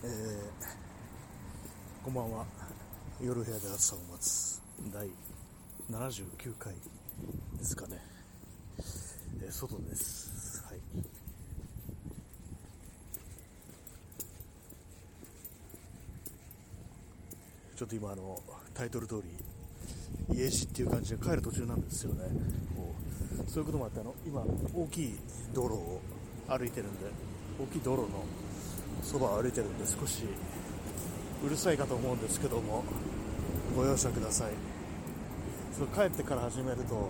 えー、こんばんは。夜部屋で朝を待つ第79回ですかね、えー、外です。はい。ちょっと今あのタイトル通り家路っていう感じで帰る途中なんですよね。こうそういうこともあってあの今大きい道路を歩いてるんで大きい道路のそばを歩いてるんで少しうるさいかと思うんですけどもご容赦ください。そ帰ってから始めると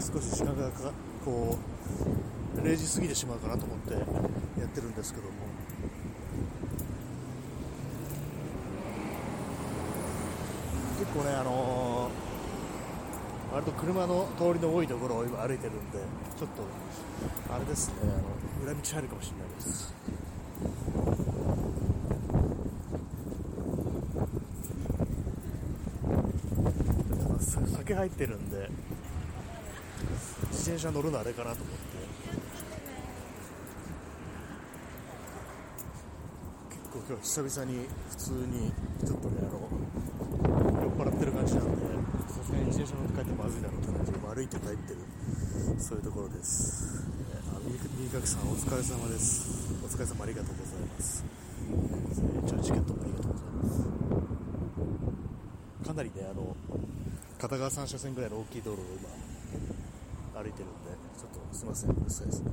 少し時間がかこう0時過ぎてしまうかなと思ってやってるんですけども。結構ねあのー、割と車の通りの多いところを今歩いてるんでちょっとあれですねあの裏道入るかもしれないです酒入ってるんで自転車乗るのあれかなと思って。結構今日久々に普通にちょっとねあの酔っ払ってる感じなんでさすがに自転車乗って帰ってまずいだろうって感じで歩いて帰ってるそういうところです、あ右かさんお疲れ様です。お疲れ様ありがとうございます。じゃあチケットもありがとうございますかなりねあの片側3車線ぐらいの大きい道路を今歩いてるんでちょっとすいませんうるさいですね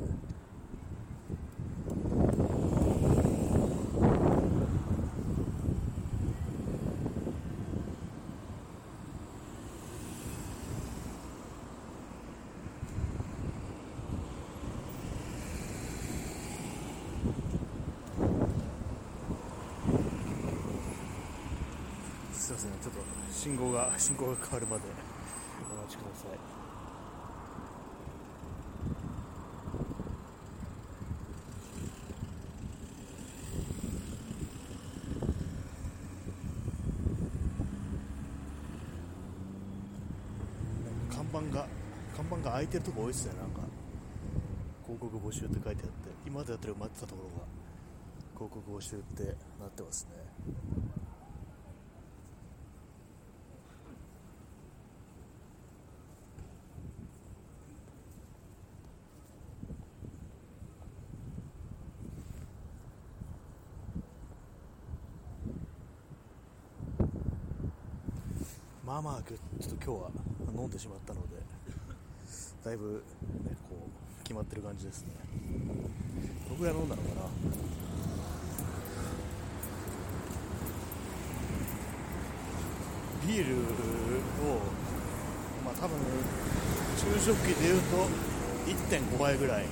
すいませんちょっと信号が信号が変わるまでお待ちください。看板が看板が開いてるとこ多いですねなんか。広告募集って書いてあって今までやってる待ってたところが広告募集ってなってますね。ちょっと今日は飲んでしまったのでだいぶ、ね、こう決まってる感じですね。どのぐらい飲んだのかな？ビールをまあ多分昼食期でいうと1.5倍ぐらい。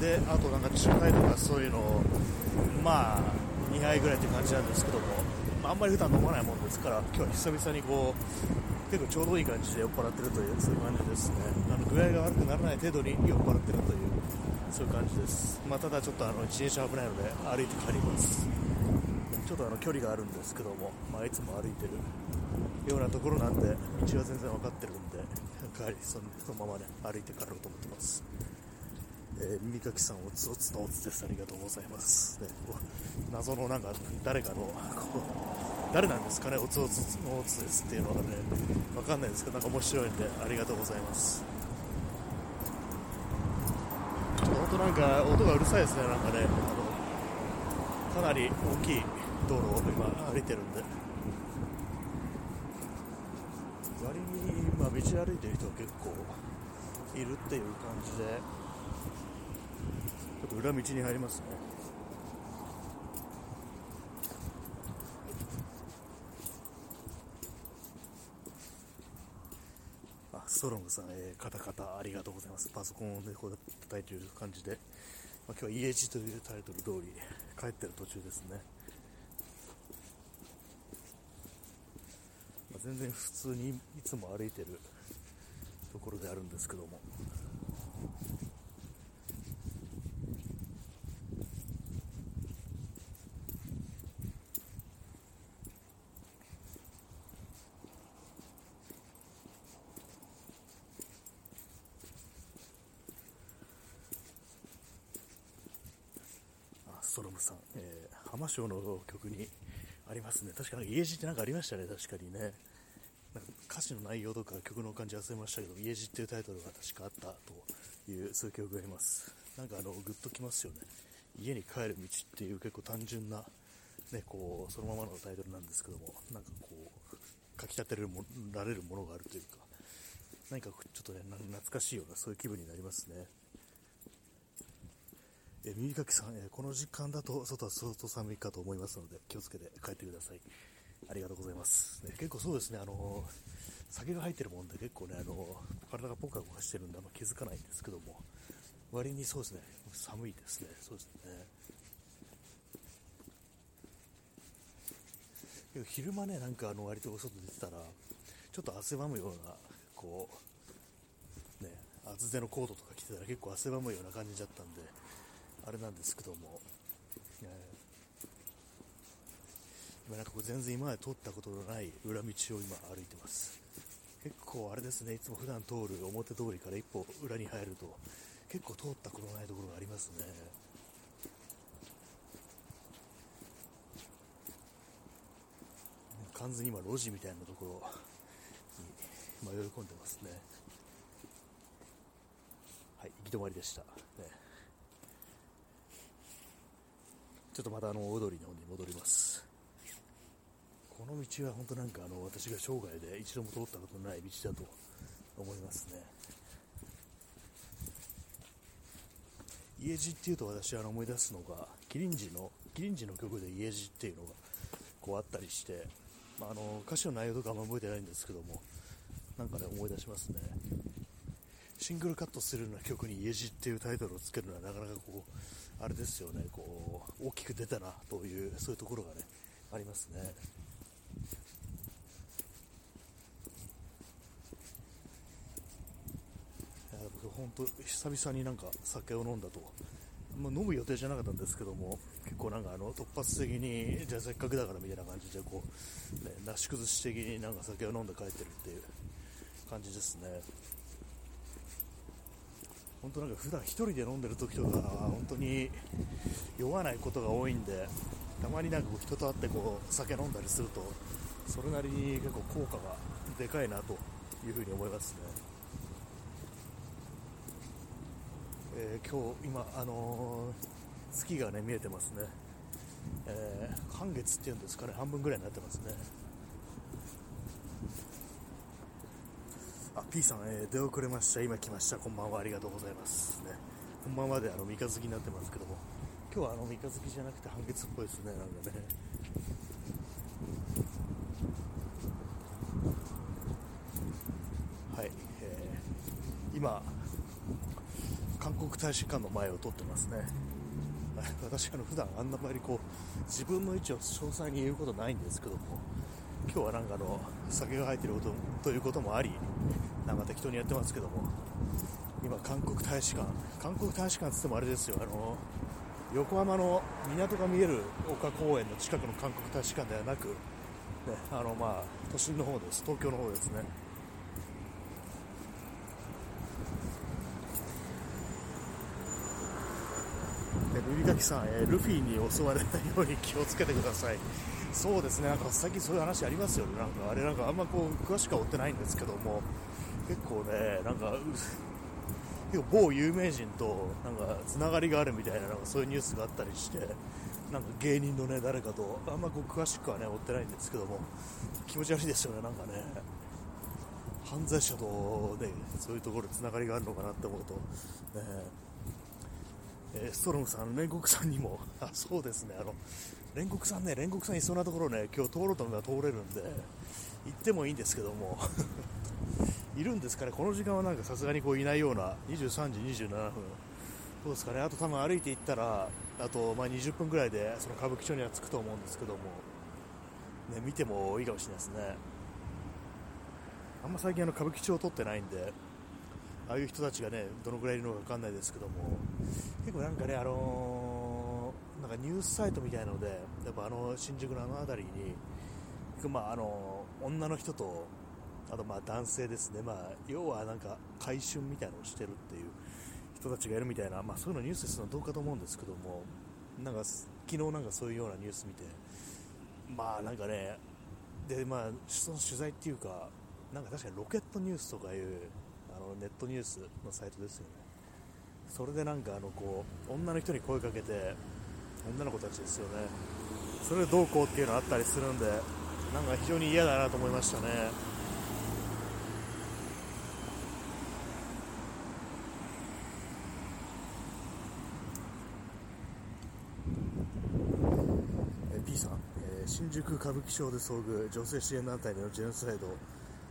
であとなんか中杯とかそういうのをまあ2杯ぐらいって感じなんですけども。まあ、あんまり普段飲まないもんですから今日は久々にこう結構ちょうどいい感じで酔っ払ってるというそういう感じですね。あの具合が悪くならない程度に酔っ払ってるというそういう感じです、まあ、ただちょっとあの自転車危ないので歩いて帰ります。ちょっとあの距離があるんですけども、まあ、いつも歩いてる。ようなところなんで道は全然分かってるんで帰りそのままね歩いて帰ろうと思ってます。えー、耳かきさんおつおつのおつです。ありがとうございます。ね、謎のなんか、誰かの、誰なんですかね、おつおつのおつですっていうのがね、わかんないですけど、なんか面白いんで、ありがとうございます。ちょっと本当なんか、音がうるさいですね、なんかね、あの、かなり大きい道路を今歩いてるんで。割に、まあ、道歩いてる人は結構いるっていう感じで、ちょっと裏道に入りますねあストロングさん、えー、カタカタありがとうございます。パソコンでこう叩いている感じで、まあ、今日は EH というタイトル通り帰ってる途中ですね、まあ、全然普通にいつも歩いてるところであるんですけども。ストロムさん、えー、浜省の曲にありますね。確かに家路ってなんかありましたね、確かにね。なんか歌詞の内容とか曲の感じ忘れましたけど、家路っていうタイトルが確かあったという、そういう曲があります。なんかあの、グッときますよね。家に帰る道っていう結構単純な、ね、こう、そのままのタイトルなんですけども、なんかこう、かき立てられるものがあるというか、何かちょっとね、懐かしいような、そういう気分になりますね。え耳かきさん、えこの時間だと外は相当寒いかと思いますので気をつけて帰ってください。ありがとうございます。ね、結構そうですね、あの酒が入ってるもんで結構ね、あの体がポカポカしてるんであんま気づかないんですけども、割にそうですね、寒いですね、そうですね。昼間ね、なんかあの割と外出てたら、ちょっと汗ばむような、こう、ね、厚手のコートとか着てたら結構汗ばむような感じだったんで、あれなんですけども、えー、今なんかこう全然今まで通ったことのない裏道を今歩いてます。結構あれですね、いつも普段通る表通りから一歩裏に入ると、結構通ったことのないところがありますね。完全に今路地みたいなところに迷い込んでますね。はい、行き止まりでした。ねちょっとまたあの大通りの方に戻ります。この道は本当なんかあの私が生涯で一度も通ったことのない道だと思いますね。家路っていうと私あの思い出すのがキリンジのキリンジの曲で家路っていうのがこうあったりして、まあ、あの歌詞の内容とかあんま覚えてないんですけどもなんかね思い出しますね。シングルカットするような曲に家路っていうタイトルをつけるのはなかなかこうあれですよねこう大きく出たなというそういうところがねありますね。僕本当久々になんか酒を飲んだと、まあ、飲む予定じゃなかったんですけども結構なんかあの突発的にじゃあせっかくだからみたいな感じでこう、ね、なし崩し的になんか酒を飲んで帰ってるっていう感じですね。本当なんか普段1人で飲んでる時とか本当に酔わないことが多いんでたまになんかこう人と会ってこう酒飲んだりするとそれなりに結構効果がでかいなというふうに思いますね、えー、今日今あのー、月がね見えてますね、えー、半月っていうんですかね半分ぐらいになってますね。P さん、えー、出遅れました。今来ました。こんばんは。ありがとうございます。ね、こんばんはであの三日月になってますけども、今日はあの三日月じゃなくて半月っぽいですね。なんかね。はい、えー、今、韓国大使館の前を通ってますね。私、あの普段あんなまりこう自分の位置を詳細に言うことないんですけども、今日はなんかあの酒が入っていることということもあり、なんか適当にやってますけども。今韓国大使館。韓国大使館つってもあれですよ。あの横浜の港が見える丘公園の近くの韓国大使館ではなく、ね、あのまあ都心の方です。東京の方ですね。ルリガキさん、えー、ルフィに襲われないように気をつけてください。そうですね、なんか最近そういう話ありますよね、なんかあれなんかあんまこう詳しくは追ってないんですけども、結構ね、なんか、結構某有名人となんかつながりがあるみたいななんかそういうニュースがあったりして、なんか芸人のね誰かと、あんまこう詳しくはね追ってないんですけども、気持ち悪いですよね、なんかね、犯罪者とねそういうところでつながりがあるのかなって思うと、ね。えー、ストロムさん、煉獄さんにも、あそうですね、あの煉獄さんね、煉獄さんいそうなところね、今日通ろうと思えば通れるんで、行ってもいいんですけども。いるんですかね、この時間はなんかさすがにこういないような、23時27分、どうですかね、あと多分歩いて行ったら、あとまあ20分ぐらいでその歌舞伎町には着くと思うんですけども、ね、見てもいいかもしれないですね。あんま最近あの歌舞伎町を撮ってないんで、ああいう人たちがね、どのぐらいいるのか分かんないですけども、結構なんかね、あのー、なんかニュースサイトみたいなので、やっぱあの新宿のあの辺りに、まああの女の人とあとまあ男性ですね、まあ、要はなんか回春みたいなのをしてるっていう人たちがいるみたいな、まあ、そういうのニュースするのはどうかと思うんですけども、なんか昨日なんかそういうようなニュース見てまあなんかねでまあその取材っていうかなんか確かにロケットニュースとかいうあのネットニュースのサイトですよね。それでなんかあのこう女の人に声かけて女の子たちですよね。それでどうこうっていうのあったりするんでなんか非常に嫌だなと思いましたね。え P さん、えー新宿歌舞伎町で遭遇女性支援団体でのジェノサイド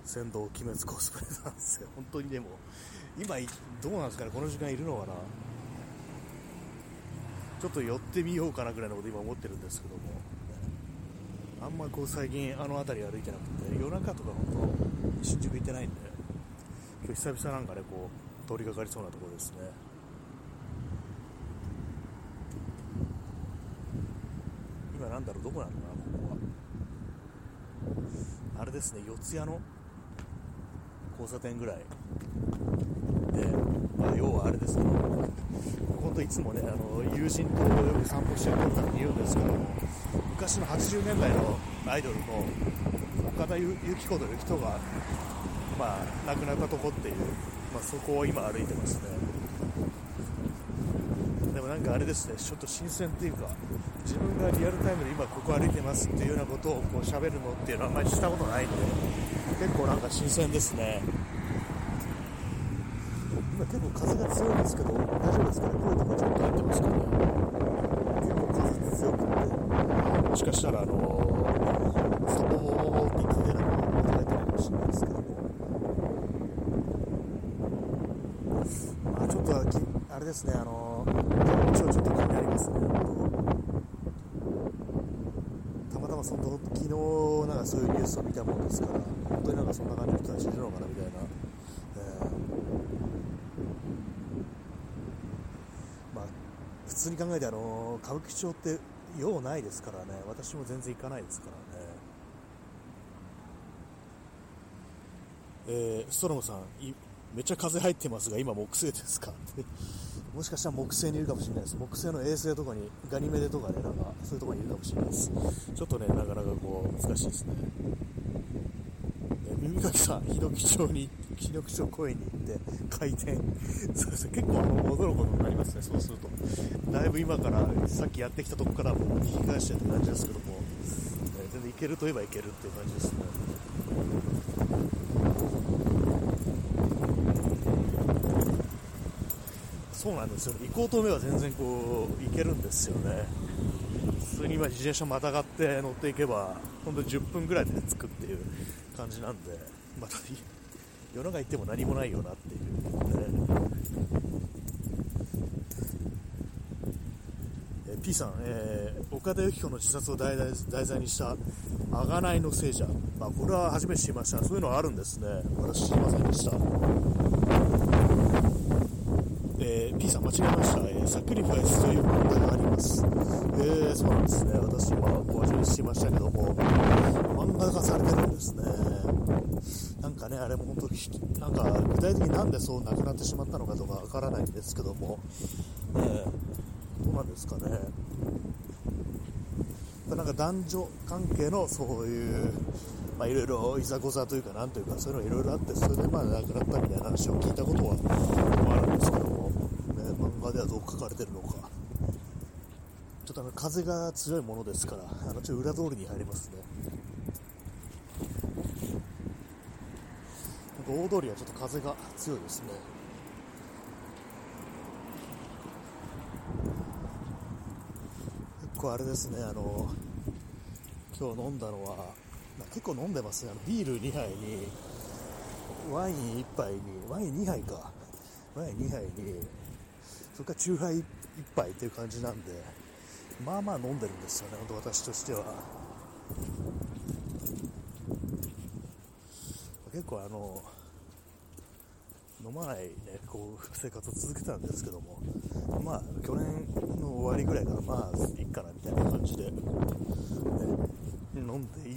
先導鬼滅コスプレなんですよ。本当にでも今どうなんですかねこの時間いるのかな。ちょっと寄ってみようかなぐらいのこと今思ってるんですけども。あんまこう最近あの辺り歩いてなくて夜中とか本当新宿行ってないんで今日久々なんかねこう通りがかりそうなところですね今なんだろうどこなのかなここは。あれですね四谷の交差点ぐらいで、まあ、要はあれですけど本当いつもねあの友人とよく散歩してる時に言うんですけども昔の80年代のアイドルの岡田由紀子という人が、まあ、亡くなったとこっていう、まあ、そこを今歩いてますね。でもなんかあれですねちょっと新鮮っていうか自分がリアルタイムで今ここ歩いてますっていうようなことをこう喋るのっていうのはあんまりしたことないんで結構なんか新鮮ですね。今結構風が強いんですけど大丈夫ですかね？声とかちょっと入ってますかね？結構風強くて。もしかしたらあのー、ストボーって風が音が入ってるかもしれないですけども。まあちょっときあれですねあのー、ちょっと気になりますねたまたまその昨日なんかそういうニュースを見たもんですから本当になんかそんな感じの人たちいるのかなみたいな、えー。まあ普通に考えてあの歌舞伎町って用ないですからね。私も全然行かないですからね。えー、ストロムさんめっちゃ風入ってますが今木星ですか？ってもしかしたら木星にいるかもしれないです。木星の衛星とかにガニメデとかねなんかそういうところにいるかもしれないです。ちょっとねなかなかこう難しいですね。え耳かきさん日野木町に日野木町公園に行って開店そうですね。結構あの驚くことになりますねそうすると。だいぶ今からさっきやってきたとこからもう引き返してって感じですけども、え全然行けるといえば行けるっていう感じですね。そうなんですよ。行こうと思えば全然こう行けるんですよね。普通に今自転車またがって乗っていけば本当に10分ぐらいで着くっていう感じなんでまた夜中行っても何もないよなっていう、ね。え P さん、えー岡田由紀子の自殺を題材題材にした贖いの聖者、まあ、これは初めて知りました。そういうのはあるんですね。私知りませんでした。えー P さん間違えました、えーサクリファイスという問題があります。えーそうなんですね。私今ご初め知りましたけども、漫画化されてるんですね。なんかね、あれも本当に、なんか具体的になんでそうなくなってしまったのかとかわからないんですけども、えーどうなんですかね。なんか男女関係のそういう、まあ、いろいろいざこざというか、なんというか、そういうのいろいろあって、それでまあ亡くなったみたいな話を聞いたことはあるんですけども、ではどう書かれてるのか。ちょっとあの風が強いものですから、あのちょっと裏通りに入りますね。なんか大通りはちょっと風が強いですね。結構あれですね、あの、今日飲んだのは、まあ結構飲んでますね、あのビール2杯に、ワイン1杯に、ワイン2杯か、ワイン2杯に、それからチューハイ1杯っていう感じなんで、まあまあ飲んでるんですよね、本当私としては。結構あの、飲まない、ね、こう生活を続けたんですけども、まあ、去年の終わりぐらいから、まあ、いいかなみたいな感じで、ね、飲んでいい、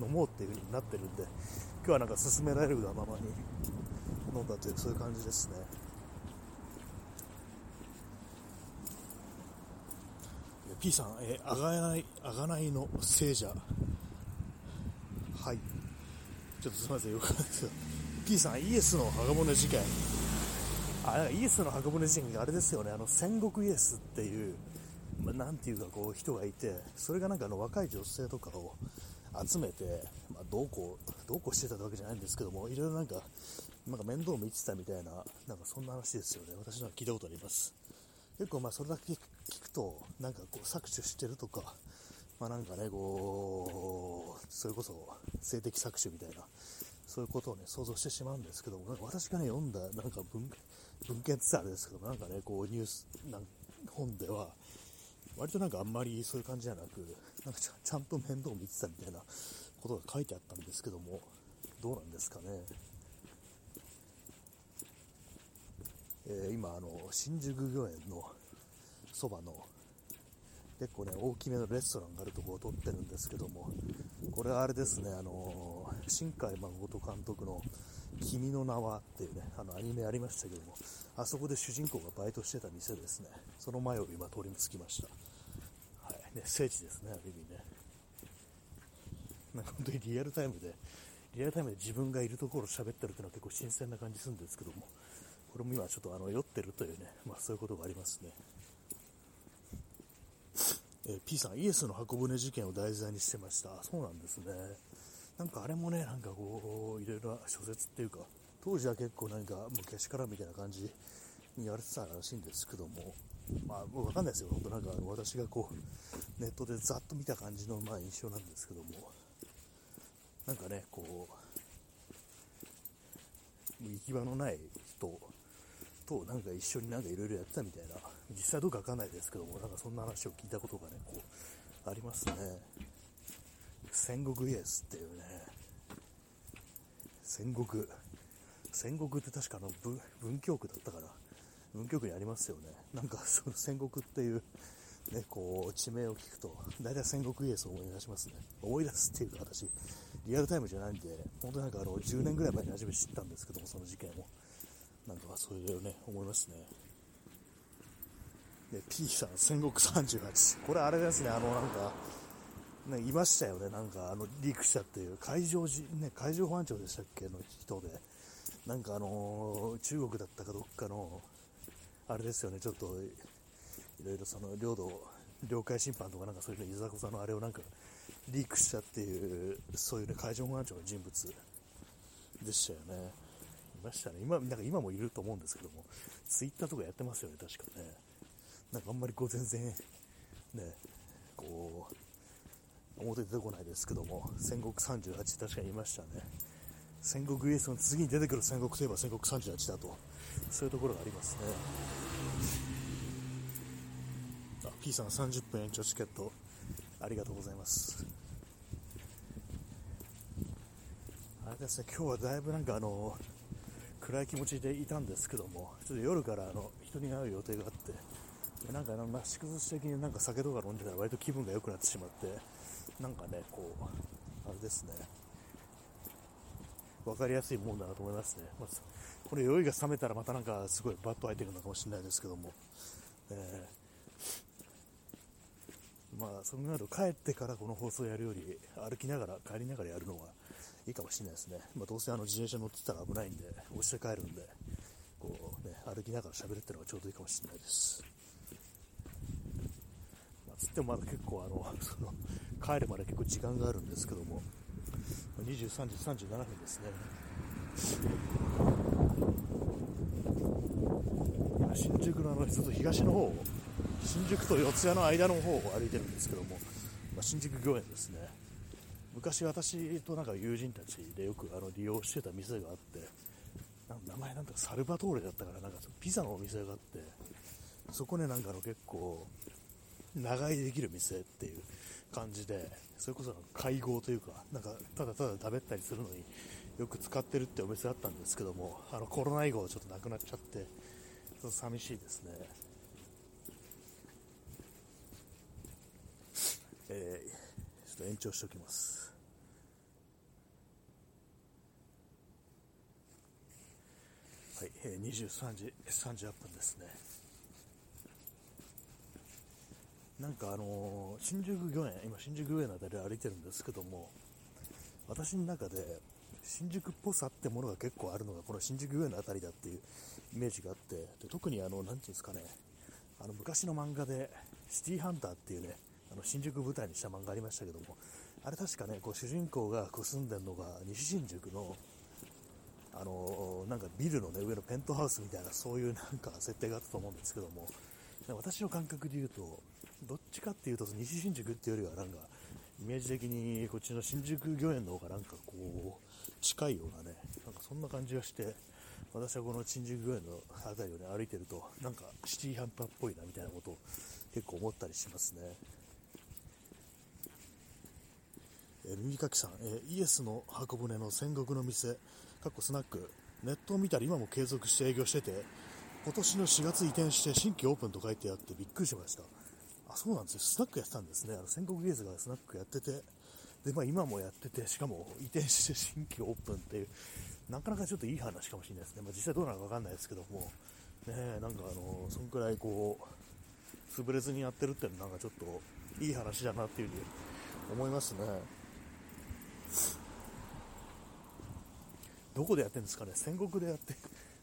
飲もうっていう風になってるんで、今日はなんか勧められるがままに飲んだという、そういう感じですね。P さん、えー、あがない、あがないの聖者。はい。ちょっとすみません、よかったです P さん、イエスの墓骨事件。あ、イエスの墓骨事件があれですよね、あの、戦国イエスっていう、まあ、なんていうかこう人がいて、それがなんかあの若い女性とかを集めて、まあ、どうこう、どうこうしてたわけじゃないんですけども、いろいろなんか、なんか面倒見てたみたいな、なんかそんな話ですよね。私のは聞いたことあります。結構まあそれだけ聞くと、なんかこう搾取してるとか、まあなんかね、こう、それこそ性的搾取みたいな、そういうことをね、想像してしまうんですけども、なんか私がね、読んだなんか文文献ってあれですけども、なんかね、こうニュース、なん本では、割となんかあんまりそういう感じじゃなく、なんかちゃんと面倒見てたみたいなことが書いてあったんですけども、どうなんですかね。えー、今あの新宿御苑のそばの結構ね大きめのレストランがあるところを撮ってるんですけどもこれはあれですねあの新海誠監督の「君の名は」っていうねあのアニメありましたけどもあそこで主人公がバイトしてた店ですね。その前を今通りに着きました。はい。ね聖地ですねある意味ね。なんか本当にリアルタイムでリアルタイムで自分がいるところを喋ってるっていうのは結構新鮮な感じするんですけども。これも今ちょっとあの酔ってるというね、まあ、そういうことがありますね。えー、P さん、イエスの箱舟事件を題材にしてました。そうなんですね。なんかあれもね、なんかこう、いろいろな諸説っていうか、当時は結構なんか昔からみたいな感じに言われてたらしいんですけども、まあ、わかんないですよ。本当なんか私がこう、ネットでざっと見た感じのまあ印象なんですけども、なんかね、こう、行き場のない人となんか一緒になんかいろいろやってたみたいな、実際どうかわかんないですけども、なんかそんな話を聞いたことがね、こう、ありますね。戦国イエスっていうね、戦国、戦国って確かあの文文京区だったから、文京区にありますよね。なんかその戦国っていう、ね、こう、地名を聞くと、大体戦国イエスを思い出しますね。思い出すっていうか私、リアルタイムじゃないんで、本当なんかあの、10年ぐらい前に初めて知ったんですけども、その事件を。なんとかそういうね、思いますね。で、P さん、戦国38。これあれですね、あの、なんか、ね、いましたよね、なんか、あの、リークしたっていう、海上じ、ね、海上保安庁でしたっけの人で、なんかあのー、中国だったかどっかの、あれですよね、ちょっと、いろいろその、領土、領海侵犯とかなんかそういうの、いざこざのあれをなんか、リークしたっていう、そういうね、海上保安庁の人物でしたよね。ましたね。今、なんか今もいると思うんですけども、ツイッターとかやってますよね、確かね。なんかあんまりこう全然、ね、こう、表出てこないですけども、戦国38確かにいましたね。戦国イエスの次に出てくる戦国といえば戦国38だと、そういうところがありますね。あ、P さん30分延長チケット、ありがとうございます。あれですね、今日はだいぶなんかあの、暗い気持ちでいたんですけども、ちょっと夜からあの人に会う予定があって、でなんかあの、なし崩し的になんか酒とか飲んでたら割と気分が良くなってしまって、なんかね、こう、あれですね、分かりやすいもんだなと思いますね。まあ、これ酔いが冷めたらまたなんかすごいバッと入ってるのかもしれないですけども、えー、まあ、そのなると帰ってからこの放送やるより歩きながら、帰りながらやるのはいいかもしれないですね。まあ、どうせあの自転車乗ってたら危ないんで、押して帰るんで、こうね、歩きながら喋るってのがちょうどいいかもしれないです。まあ、つってもまだ結構あの、その、帰るまで結構時間があるんですけども、23時37分ですね。今、新宿のあの、ちょっと東の方新宿と四谷の間の方を歩いてるんですけども、まあ、新宿御苑ですね。昔私となんか友人たちでよくあの利用してた店があって名前なんだかサルバトーレだったからなんかピザのお店があってそこねなんかあの結構長居できる店っていう感じでそれこそ会合というかなんかただただ食べたりするのによく使ってるってお店だったんですけどもあのコロナ以後ちょっとなくなっちゃってちょっと寂しいですね。えー、と延長しておきますはい、えー、23時38分ですね。なんかあのー、新宿御苑、今新宿御苑の辺り歩いてるんですけども、私の中で新宿っぽさってものが結構あるのがこの新宿御苑の辺りだっていうイメージがあってで特にあの何ていうんですかねあの昔の漫画でシティーハンターっていうねあの新宿舞台にした漫画ありましたけどもあれ確かねこう主人公がこう住んでるのが西新宿のあのなんかビルの、ね、上のペントハウスみたいなそういうなんか設定があったと思うんですけども私の感覚で言うとどっちかっていうと西新宿っていうよりはなんかイメージ的にこっちの新宿御苑の方がなんかこう近いようなねなんかそんな感じがして私はこの新宿御苑の辺りをね歩いてるとなんかシティハンターっぽいなみたいなことを結構思ったりしますね。え耳かきさん、えイエスの箱舟の戦国の店、かっこスナック、ネットを見たら今も継続して営業してて、今年の4月移転して新規オープンと書いてあってびっくりしました。あ、そうなんですよ。スナックやってたんですね。あの戦国ゲーズがスナックやってて、で、まあ今もやってて、しかも移転して新規オープンっていう、なかなかちょっといい話かもしれないですね。まあ実際どうなのかわかんないですけども、ねなんかあの、そんくらいこう、潰れずにやってるっていうのはなんかちょっといい話だなっていうふうに思いますね。どこでやってるんですかね？戦国でやって、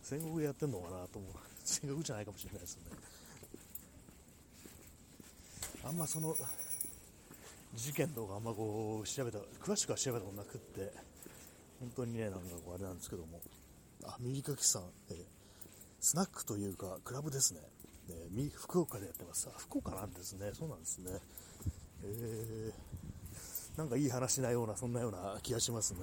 戦国でやってんのかなと思う。戦国じゃないかもしれないですよね。あんまその、事件とかあんまこう、調べた、詳しくは調べたことなくって、本当にね、なんかこうあれなんですけども、あ、右かきさん、えー、スナックというか、クラブですね。ね福岡でやってます。あ、福岡なんですね。そうなんですね。えー、なんかいい話なような、そんなような気がしますね。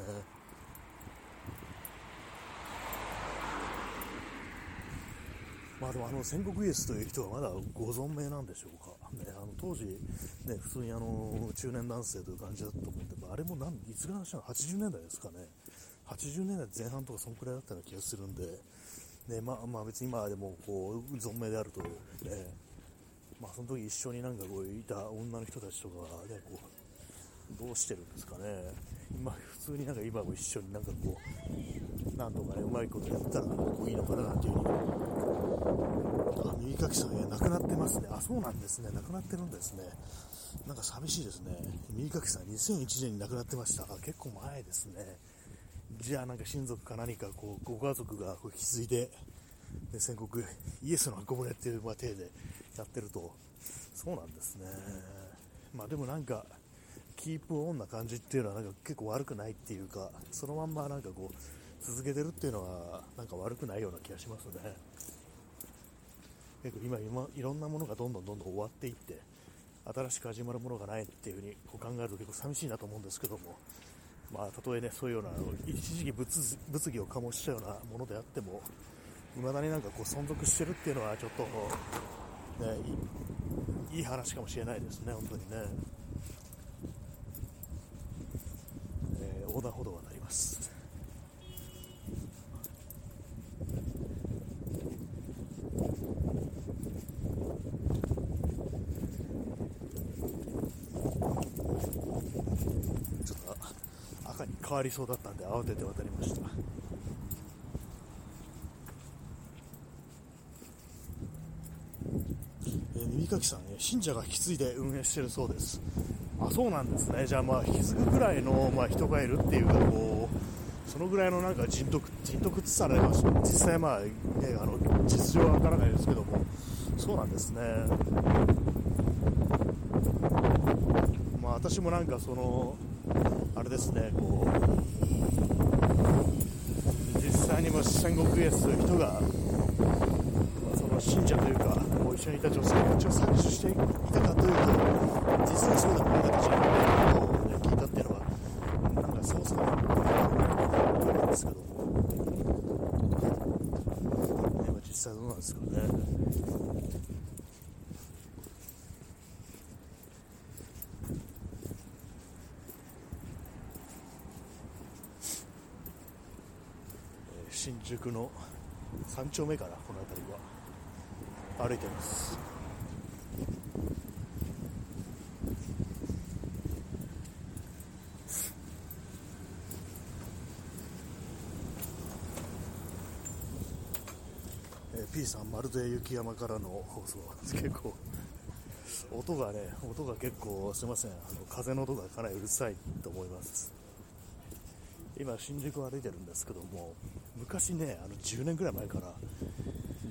まあでもあの戦国イエスという人はまだご存命なんでしょうか、ね、あの当時、ね、普通にあの中年男性という感じだったと思うんで、あれもなんいつぐらいの話なの？80年代ですかね、80年代前半とかそんくらいだったような気がするんで、ねまあ、まあ別に今でもこう存命であると、ね。まあ、その時一緒になんかこういた女の人たちとかねこうどうしてるんですかね、今普通になんか今も一緒になんかこうなんとかねうまいことやったらこういいのかななんていう風にあ、右かきさん、え亡くなってますね。あ、そうなんですね。亡くなってるんですね。なんか寂しいですね。右かきさん、2001年に亡くなってました。あ、結構前ですね。じゃあなんか親族か何かこうご家族がこう引き継いで、で戦国イエスの箱舟っていう、まあ、体でやってるとそうなんですねまあでもなんかキープオンな感じっていうのはなんか結構悪くないっていうかそのまんまなんかこう続けてるっていうのはなんか悪くないような気がしますね結構今今いろんなものがどんどんどんどん終わっていって新しく始まるものがないっていうふうにこう考えると結構寂しいなと思うんですけどもまあ、たとえね、そういうような、一時期物物議を醸したようなものであっても、いまだになんかこう存続してるっていうのは、ちょっと、ねいい、いい話かもしれないですね、本当にね。えー、横断歩道がなります。変わりそうだったんで慌てて渡りましたえー、耳かきさん、ね、信者が引き継いで運営してるそうです。あそうなんですね。じゃあまあ引き継ぐぐらいの、まあ、人がいるっていうかこうそのぐらいのなんか人徳人徳って言ったら、実際まあ、ね、あの実情はわからないですけども。そうなんですね。まあ私もなんかそのあれですねこう実際にも戦国イエスという人が、その信者というかこう一緒にいた女性たちを搾取していたかというと実際そうでもなかったじゃないかと聞いたっていうのはなんかそうそうなんですけども実際どうなんですかね新宿の3丁目かなこの辺りは。歩いてますえー、P さんまるで雪山からの放送結構音がね、音が結構すいません、あの風の音がかなりうるさいと思います。今、新宿を歩いてるんですけども、昔ね、あの10年ぐらい前から、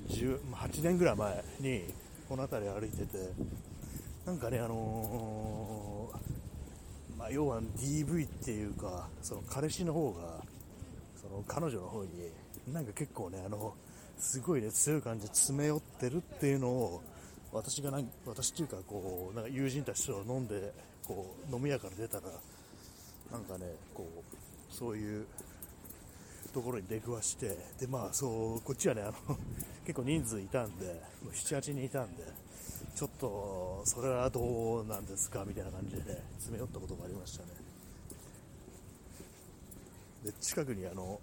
8年ぐらい前に、この辺り歩いてて、なんかね、あのー、まあ、要は DV っていうか、その彼氏の方が、その彼女の方に、なんか結構ね、あの、すごいね、強い感じで詰め寄ってるっていうのを、私がなん私っていうかこうなんか友人たちと飲んでこう飲み屋から出たらなんかねこうそういうところに出くわしてでまあそうこっちはねあの 結構人数いたんで78人いたんでちょっとそれはどうなんですかみたいな感じでね詰め寄ったことがありましたねで近くにあの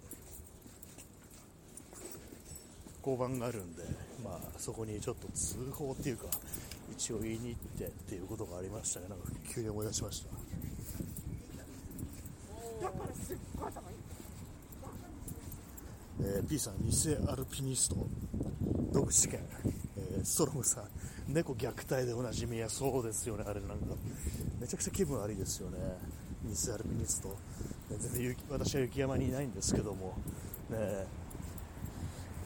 交番があるんで、まあ、そこにちょっと通報っていうか、一応言いに行ってっていうことがありましたね、なんか急に思い出しました。えー、P さん、偽アルピニスト、独自権、えー、ストロムさん、猫虐待でおなじみや、そうですよね、あれなんか、めちゃくちゃ気分悪いですよね、偽アルピニスト、全然私は雪山にいないんですけども、ね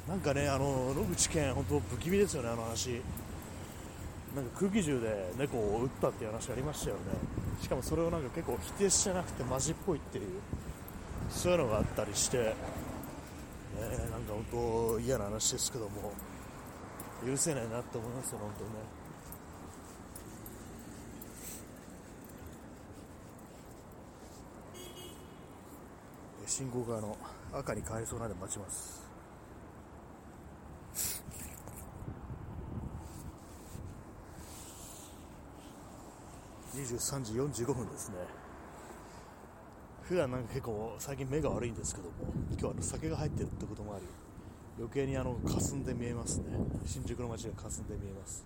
なんかね、あの野口健、本当不気味ですよね、あの話。なんか空気銃で猫を撃ったっていう話ありましたよね。しかもそれをなんか結構否定してなくてマジっぽいっていう、そういうのがあったりして、ね、なんか本当嫌な話ですけども、許せないなって思いますよ、本当にね。信号側の赤に変わりそうなんで待ちます。23時45分ですね普段なんか結構最近目が悪いんですけども今日は酒が入ってるってこともあり余計にあの霞んで見えますね。新宿の街が霞んで見えます、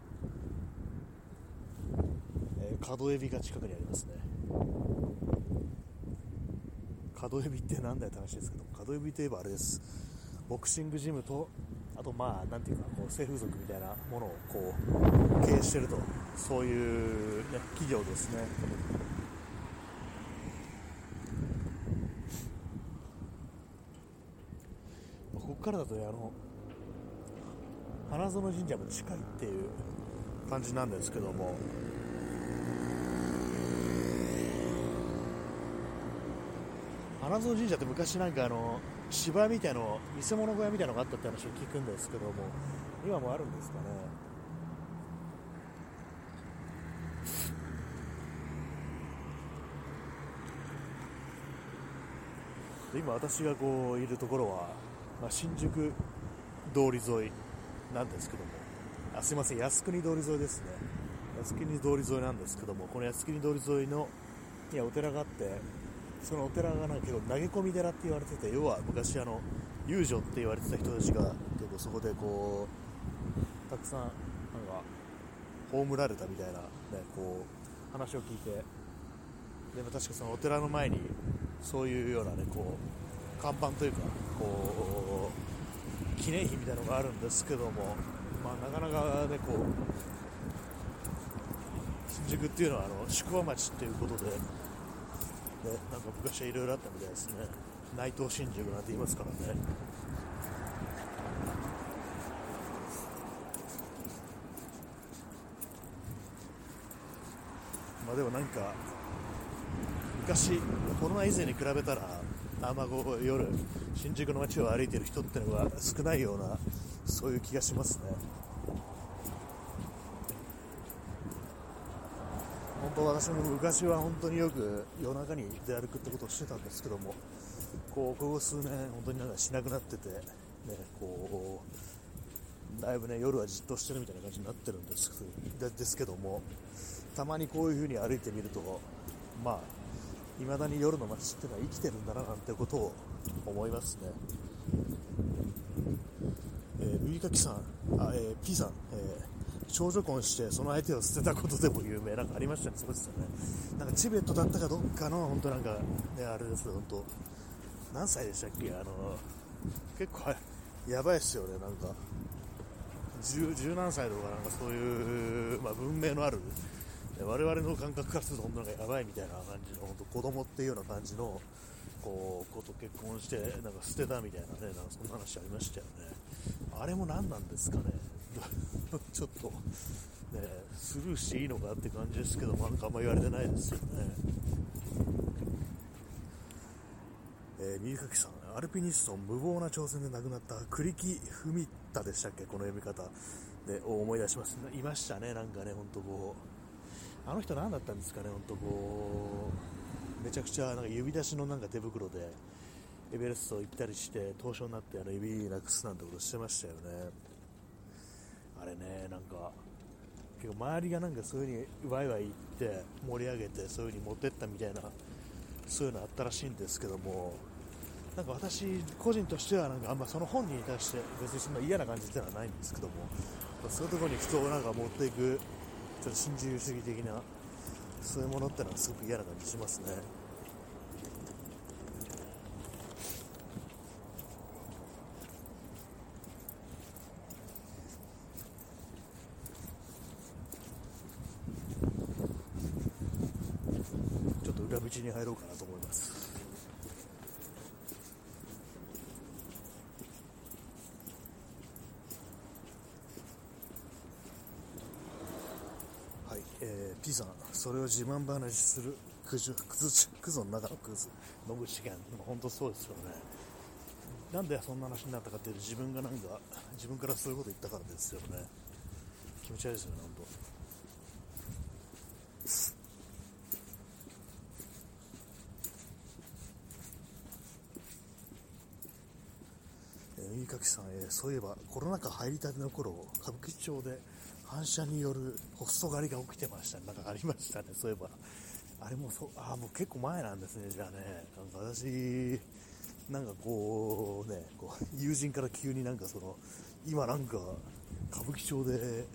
えー、角エビが近くにありますね。角エビって何だよって話ですけど角エビといえばあれです。ボクシングジムとあとまあなんていうかこう性風俗みたいなものをこう経営してるとそういう、ね、企業ですね。ここからだと、あの花園神社も近いっていう感じなんですけども。花園神社って昔なんかあの芝みたいの偽物小屋みたいのがあったって話を聞くんですけども今もあるんですかね。今私がこういるところは、まあ、新宿通り沿いなんですけども。あすいません。靖国通り沿いですね。靖国通り沿いなんですけども。この靖国通り沿いのにはお寺があってそのお寺がなんか結構投げ込み寺って言われてて要は昔あの遊女って言われてた人たちが結構そこでこうたくさんなんか葬られたみたいな、ね、こう話を聞いて。でも確かそのお寺の前にそういうようなねこう看板というかこう記念碑みたいなのがあるんですけども、まあ、なかなかねこう新宿っていうのはあの宿場町っていうことでね、なんか昔はいろいろあったみたいですね。内藤新宿なんて言いますからね。まあでもなんか昔コロナ以前に比べたらあんまこう夜新宿の街を歩いてる人ってのが少ないようなそういう気がしますね。本当私も昔は本当によく夜中に出歩くってことをしてたんですけどもこうここ数年本当になんかしなくなっててねこうだいぶね夜はじっとしてるみたいな感じになってるんですですけどもたまにこういう風に歩いてみるとまあ未だに夜の街ってのは生きてるんだななんてことを思いますね。えー、ルイカキさん、あ、えー、P さん、えー少女婚してその相手を捨てたことでも有名なんかありましたね、そうですよね。なんかチベットだったかどっかの、本当なんか、ね、あれですよ、本当何歳でしたっけ？あの、結構、やばいっすよね、なんか。十十何歳とかなんかそういう、まあ、文明のある我々の感覚からすると本当なんかやばいみたいな感じの本当子供っていうような感じのこう子と結婚してなんか捨てたみたいなねなんかそんな話ありましたよね。あれも何なんですかね。ちょっとねスルーしていいのかって感じですけどなんかあんま言われてないですよね。えー、三垣さん、アルピニスト無謀な挑戦で亡くなった栗木文太でしたっけ、この読み方。で思い出します、いましたね、なんかね、本当こう、あの人何だったんですかね、本当こう、めちゃくちゃなんか指出しのなんか手袋で、エベレスト行ったりして、凍傷になってあの指なくすなんてことしてましたよね。あれね、なんか、結構周りがなんかそういう風にワイワイ行って盛り上げてそういう風に持ってったみたいなそういうのあったらしいんですけどもなんか私個人としてはなんかあんまその本人に対して別にそんな嫌な感じではないんですけどもそういうところに人をなんか持っていくちょっと新自由主義的なそういうものってのはすごく嫌な感じしますね。ちょっと裏道に入ろうかなと思います。えー、P さん、それを自慢話するクズクズクズの中のクズ、野口健、本当そうですよね。なんでそんな話になったかっていうと、自分がなんか、自分からそういうこと言ったからですよね。気持ち悪いですよね、本当。えー、三垣さん、えー、そういえばコロナ禍入りたての頃歌舞伎町で反射によるホスト狩りが起きてました。なんかありましたね、そういえば。あれもそう、ああ、もう結構前なんですね、じゃあね。なんか私、なんかこう、ね、こう、友人から急になんかその、今なんか、歌舞伎町で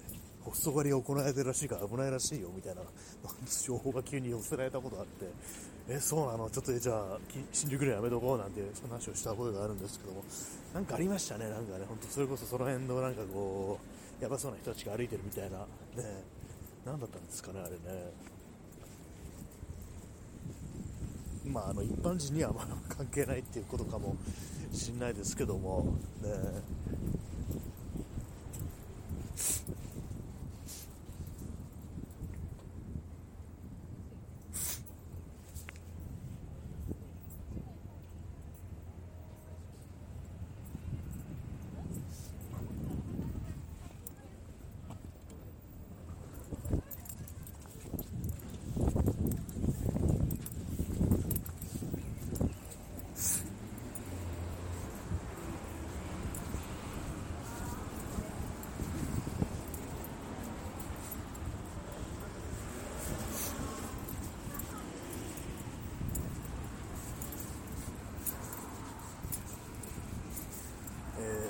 ホスト狩りが行われてるらしいから危ないらしいよ、みたいな、情報が急に寄せられたことがあって、え、そうなの？ちょっとじゃあ、新宿でやめとこうなんて、話をしたことがあるんですけども、なんかありましたね、なんかね、本当それこそその辺のなんかこう、やばそうな人たちが歩いてるみたいな、ね、何だったんですかね、あれね。まあ、あの一般人にはまだ関係ないっていうことかもしれないですけども、ね、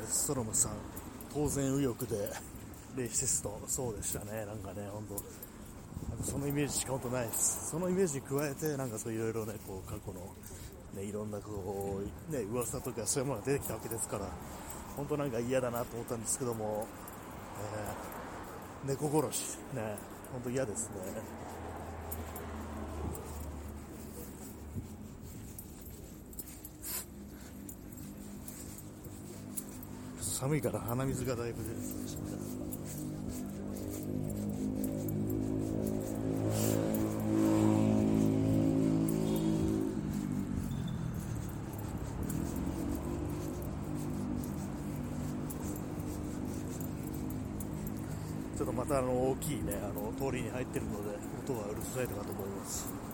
ストロムさん、当然右翼でレイシスト、そうでしたね、なんかね、本当そのイメージしか本当ないです。そのイメージに加えて、なんかそういろいろね、こう過去の、ね、いろんなこう、ね、噂とかそういうものが出てきたわけですから、本当なんか嫌だなと思ったんですけども、えー、猫殺し、ね、本当嫌ですね。寒いから鼻水がだいぶ出てきましたちょっとまたあの大きいねあの通りに入ってるので音がうるさいのかと思います。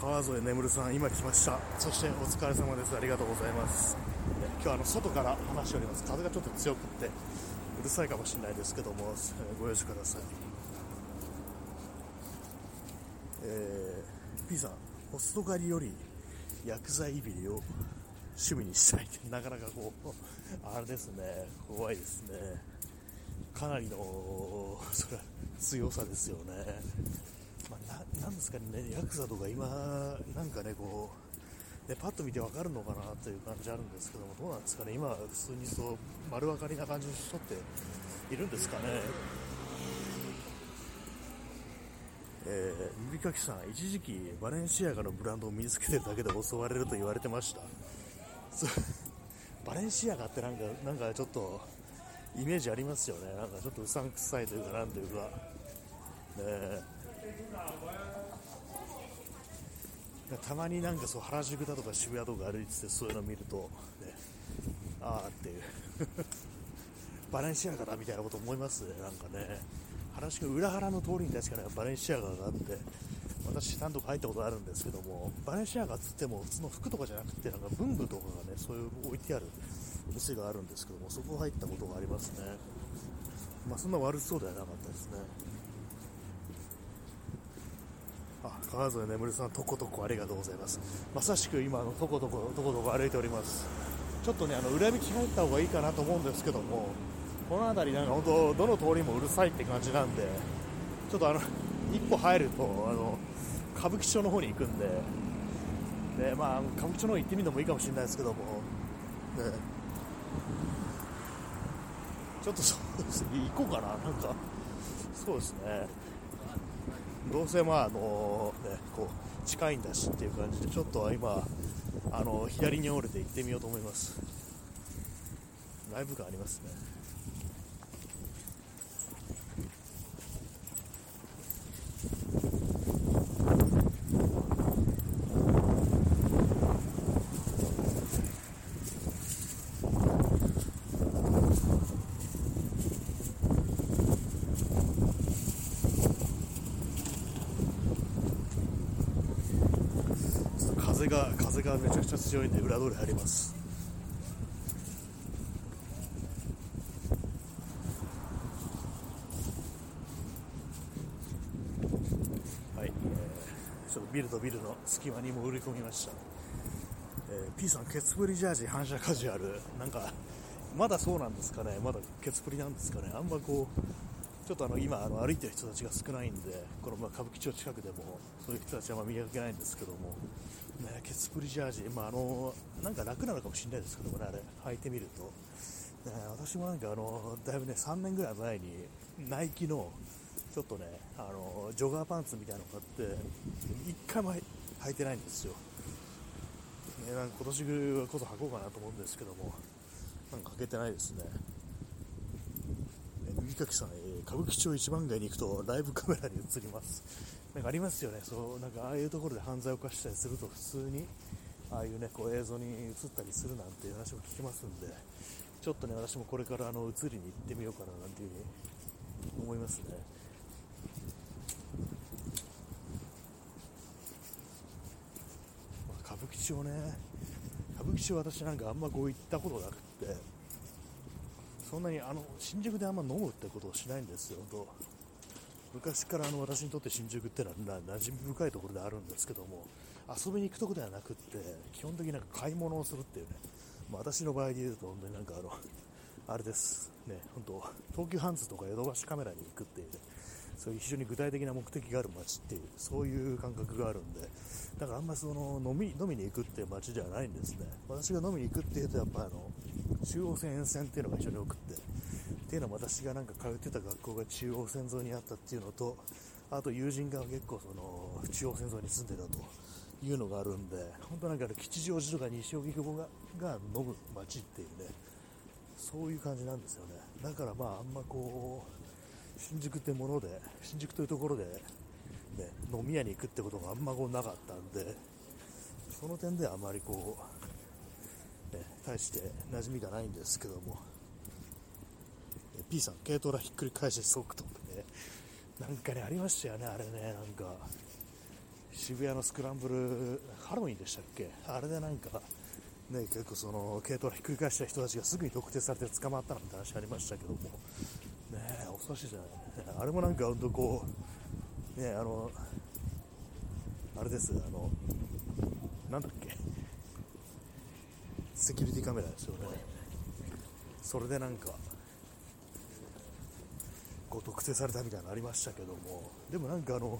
川添眠さん、今来ました。そしてお疲れ様です。ありがとうございます。今日はあの外から話しております。風がちょっと強くって、うるさいかもしれないですけども、ご容赦ください。えー、P さん、ホスト狩りより薬剤いびりを趣味にしたいって、なかなかこう、あれですね、怖いですね。かなりの、それは強さですよね。ですかね、ヤクザとか今、なんかね、こう、でパッと見て分かるのかなという感じあるんですけども、どうなんですかね、今、普通にそう丸分かりな感じの人っているんですかね。えー、指かきさん、一時期バレンシアガのブランドを身につけてるだけで襲われると言われてました。バレンシアガってなんか、なんかちょっとイメージありますよね。なんかちょっとうさんくさいというか、なんというか。ねたまになんかそう原宿だとか渋谷とか歩いててそういうの見ると、ね、ああっていう。バレンシアガだみたいなこと思います？ね、なんかね。原宿裏原の通りに確かねバレンシアガがあって私何度か入ったことあるんですけどもバレンシアガっつっても普通の服とかじゃなくてなんか文具とかがねそういう置いてある店があるんですけどもそこ入ったことがありますね。まあそんな悪そうではなかったですねあ川添眠さんとことこありがとうございます。まさしく今のとことことことこ歩いております。ちょっとねあの裏道入った方がいいかなと思うんですけどもこの辺りなんか本当どの通りもうるさいって感じなんでちょっとあの一歩入るとあの歌舞伎町の方に行くんでで、まあ、歌舞伎町の方行ってみるのもいいかもしれないですけども、ね、ちょっとそうですね行こうかななんか。そうですね。どうせまああのねこう近いんだしっていう感じでちょっと今あの左に折れて行ってみようと思います。ライブ感ありますねが風がめちゃくちゃ強いんで裏通り入ります。はい、えー、ちょっとビルとビルの隙間に潜り込みました、えー、P さんケツプリジャージ反射カジュアルなんかまだそうなんですかね？まだケツプリなんですかね？あんまこうちょっとあの今あの歩いてる人たちが少ないんでこのま歌舞伎町近くでもそういう人たちはま見かけないんですけども、ね、ケツプリジャージ、まあ、あのなんか楽なのかもしれないですけどもねあれ。履いてみると、ね、私もなんかあのだいぶね3年ぐらい前にナイキのちょっとねあのジョガーパンツみたいなのを買って1回も履いてないんですよ、ね、なんか今年こそ履こうかなと思うんですけどもなんか履けてないですね三垣さん、えー、歌舞伎町一番街に行くとライブカメラに映ります。なんかありますよね、そうなんかああいうところで犯罪を犯したりすると普通にああいうねこう映像に映ったりするなんていう話も聞きますんで、ちょっとね私もこれからあの映りに行ってみようかななんていうふうに思いますね。まあ、歌舞伎町ね、歌舞伎町私なんかあんまこう行ったことなくって。そんなにあの新宿であんま飲むってことをしないんですよ、と昔からあの私にとって新宿ってのは馴染み深いところであるんですけども遊びに行くとこではなくって基本的になんか買い物をするっていうね、まあ、私の場合で言うと本当になんかあの あれです。ね本当東急ハンズとか江戸橋カメラに行くっていう、ね、そういう非常に具体的な目的がある街っていうそういう感覚があるんでだからあんまりその飲み飲みに行くっていう街ではないんですね。私が飲みに行くっていうとやっぱあの中央線沿線っていうのが非常に多くてっていうのは私がなんか通ってた学校が中央線沿いにあったっていうのとあと友人が結構その中央線沿いに住んでたというのがあるんで本当なんか吉祥寺とか西荻窪がが飲む街っていうねそういう感じなんですよね。だからまああんまこう新宿ってもので新宿というところで、ね、飲み屋に行くってことがあんまこうなかったんでその点ではあまりこうね、大して馴染みがないんですけども、P さん、軽トラひっくり返し速度ってね、なんかね、ありましたよね、あれね、なんか、渋谷のスクランブル、ハロウィンでしたっけ？あれでなんか、ね、結構その、軽トラひっくり返した人たちがすぐに特定されて捕まったなんて話ありましたけども、ね恐ろしいじゃない、あれもなんか本当こう、ね、あの、あれです、あの、なんだっけ、セキュリティカメラですよね。それでなんかこう特定されたみたいなのありましたけども。でもなんかあの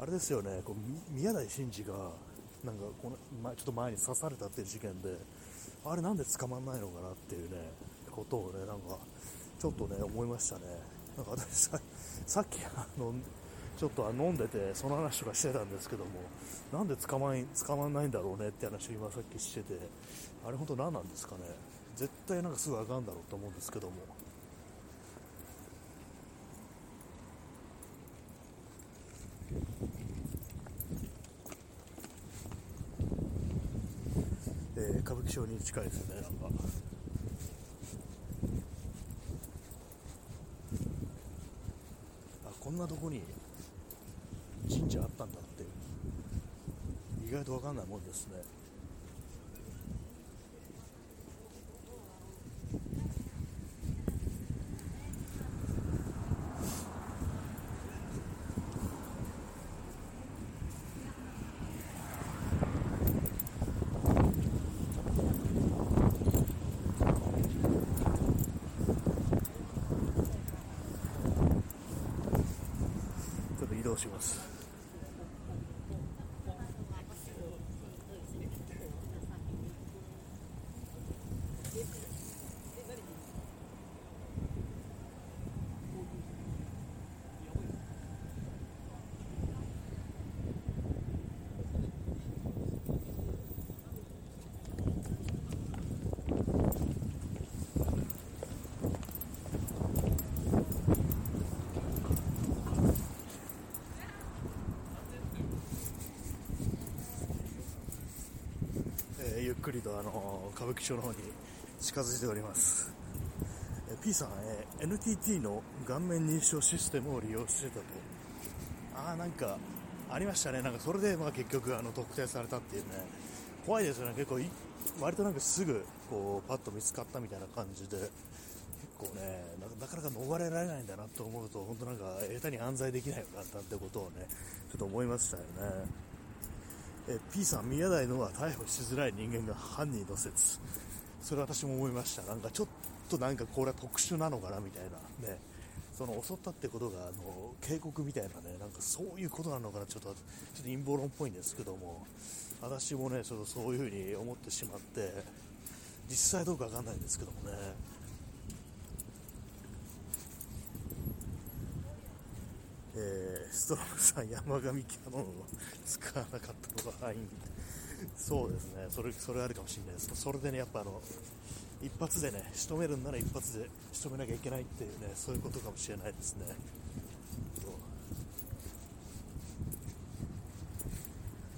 あれですよね。こう宮台真司がなんかこの、ま、ちょっと前に刺されたっていう事件であれなんで捕まんないのかなっていうねことをねなんかちょっとね思いましたね。なんか私さ さっきあのちょっと飲んでてその話とかしてたんですけどもなんで捕ま捕まんないんだろうねって話を今さっきしててあれ本当何なんですかね。絶対なんかすぐあかんだろうと思うんですけども。えー、歌舞伎町に近いですね、なんか。あ、こんなとこに神社あったんだって意外と分かんないもんですね。しますっくりとあの歌舞伎町の方に近づいております。P さん、え NTT の顔面認証システムを利用してたと。ああなんかありましたね。なんかそれでまあ結局あの特定されたっていうね。怖いですよね。結構割となんかすぐこうパッと見つかったみたいな感じで。結構ねなかなか逃れられないんだなと思うと本当なんか下手に犯罪できないよなってことをねちょっと思いましたよね。え P さん、宮台のは逮捕しづらい人間が犯人の説、それ私も思いました、なんかちょっとなんかこれは特殊なのかなみたいな、ね、その襲ったってことがあの警告みたいなね、なんかそういうことなのかな、ちょっとちょっと陰謀論っぽいんですけども、私もね、ちょっとそういうふうに思ってしまって、実際どうかわかんないんですけどもね。えー、ストロムさん、山上キャノンを使わなかったのが敗因、そうですね、それそれあるかもしれないです、それでね、やっぱあの一発でね、仕留めるんなら一発で仕留めなきゃいけないっていうね、そういうことかもしれないですね。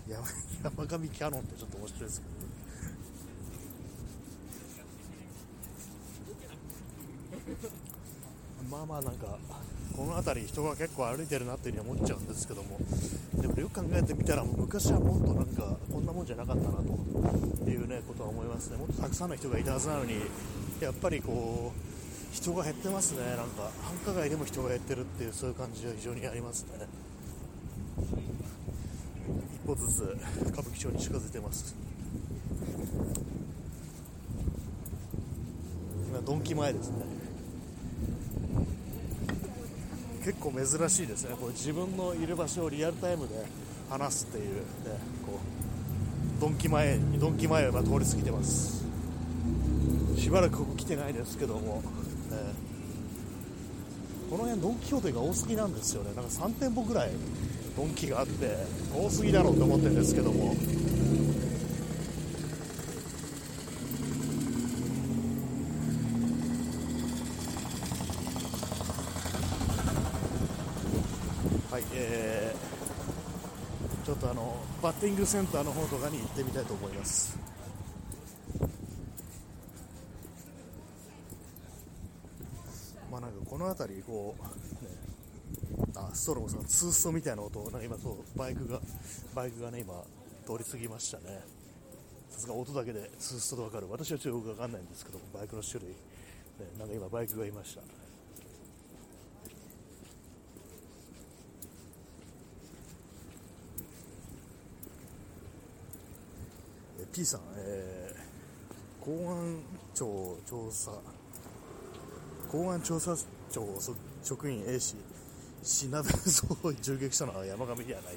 山山上キャノンってちょっと面白いですけど、ね。まあまあなんかこの辺り人が結構歩いてるなっていうふうに思っちゃうんですけどもでもよく考えてみたら昔はもっとなんかこんなもんじゃなかったなというねことは思いますね。もっとたくさんの人がいたはずなのにやっぱりこう人が減ってますね。なんか繁華街でも人が減ってるっていうそういう感じは非常にありますね。一歩ずつ歌舞伎町に近づいてます。今ドンキ前ですね。結構珍しいですね。これ自分のいる場所をリアルタイムで話すっていう、ね、こうドンキ前にドンキ前を今通り過ぎてます。しばらくここ来てないですけども、ね、この辺ドン・キホーテが多すぎなんですよね。なんか3店舗ぐらいドンキがあって多すぎだろうと思ってるんですけどもはい、えー、ちょっとあのバッティングセンターの方とかに行ってみたいと思います。まあなんかこの辺りこう、ね、あストロムさんツーストみたいな音なんか今そうバイクがバイクがね今通り過ぎましたね。さすが音だけでツーストと分かる。私はちょっとよく分かんないんですけどバイクの種類、ね、なんか今バイクがいました。P さん、えー、公安庁調査公安調査庁職員 A 氏死なべ像を銃撃したのは山上ではない。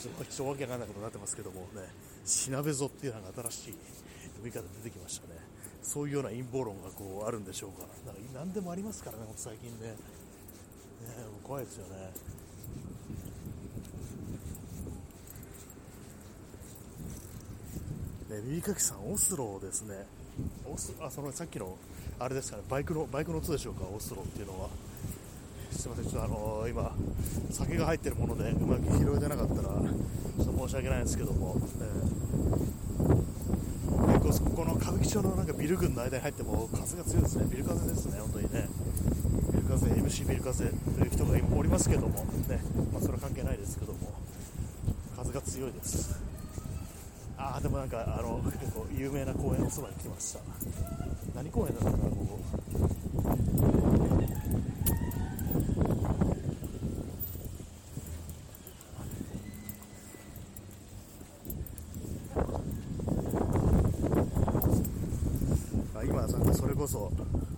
ちょっとわけわかんないことになってますけどもね。死なべぞっていうのが新しい呼び方出てきましたね。そういうような陰謀論がこうあるんでしょうか。なんか何でもありますからね最近ね。ね怖いですよね。ね、耳かきさん、オスロですね、オスあそのさっきのあれですかねバイクのバイクの音でしょうか、オスロっていうのは。すみません、ちょっとあのー、今、酒が入ってるものでうまく拾えてなかったら、ちょっと申し訳ないんですけども、結構この歌舞伎町のなんかビル群の間に入っても風が強いですね、ビル風ですね、本当にね、ビル風、MC ビル風という人が今おりますけども、ね。まあ、それは関係ないですけども、風が強いです。ああでもなんかあの結構有名な公園のそばに来ました。何公園だったかなここあ今なんかそれこそ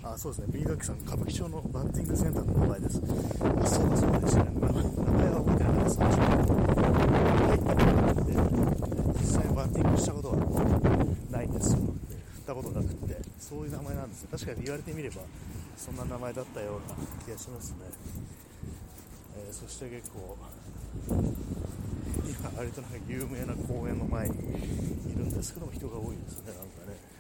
あそうですね。B 学さん歌舞伎町のバッティングセンターの名前ですあそうだそうでしたね名前は覚えてなかったです入ったの実際バッティングしたことはないんですよ振ったことなくってそういう名前なんですよ確かに言われてみればそんな名前だったような気がしますね、えー、そして結構今割となんか有名な公園の前にいるんですけども人が多いですねなんかね。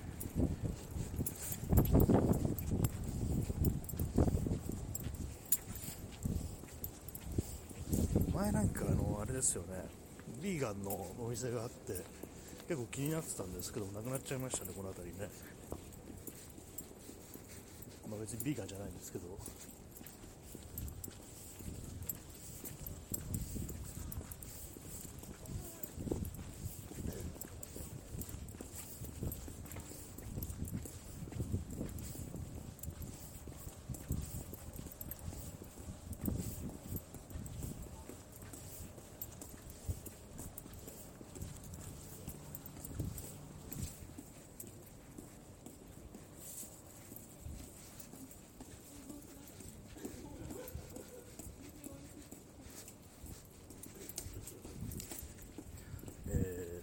前なんかあのあれですよね。ビーガンのお店があって結構気になってたんですけどもなくなっちゃいましたねこの辺りね。まあ別にビーガンじゃないんですけど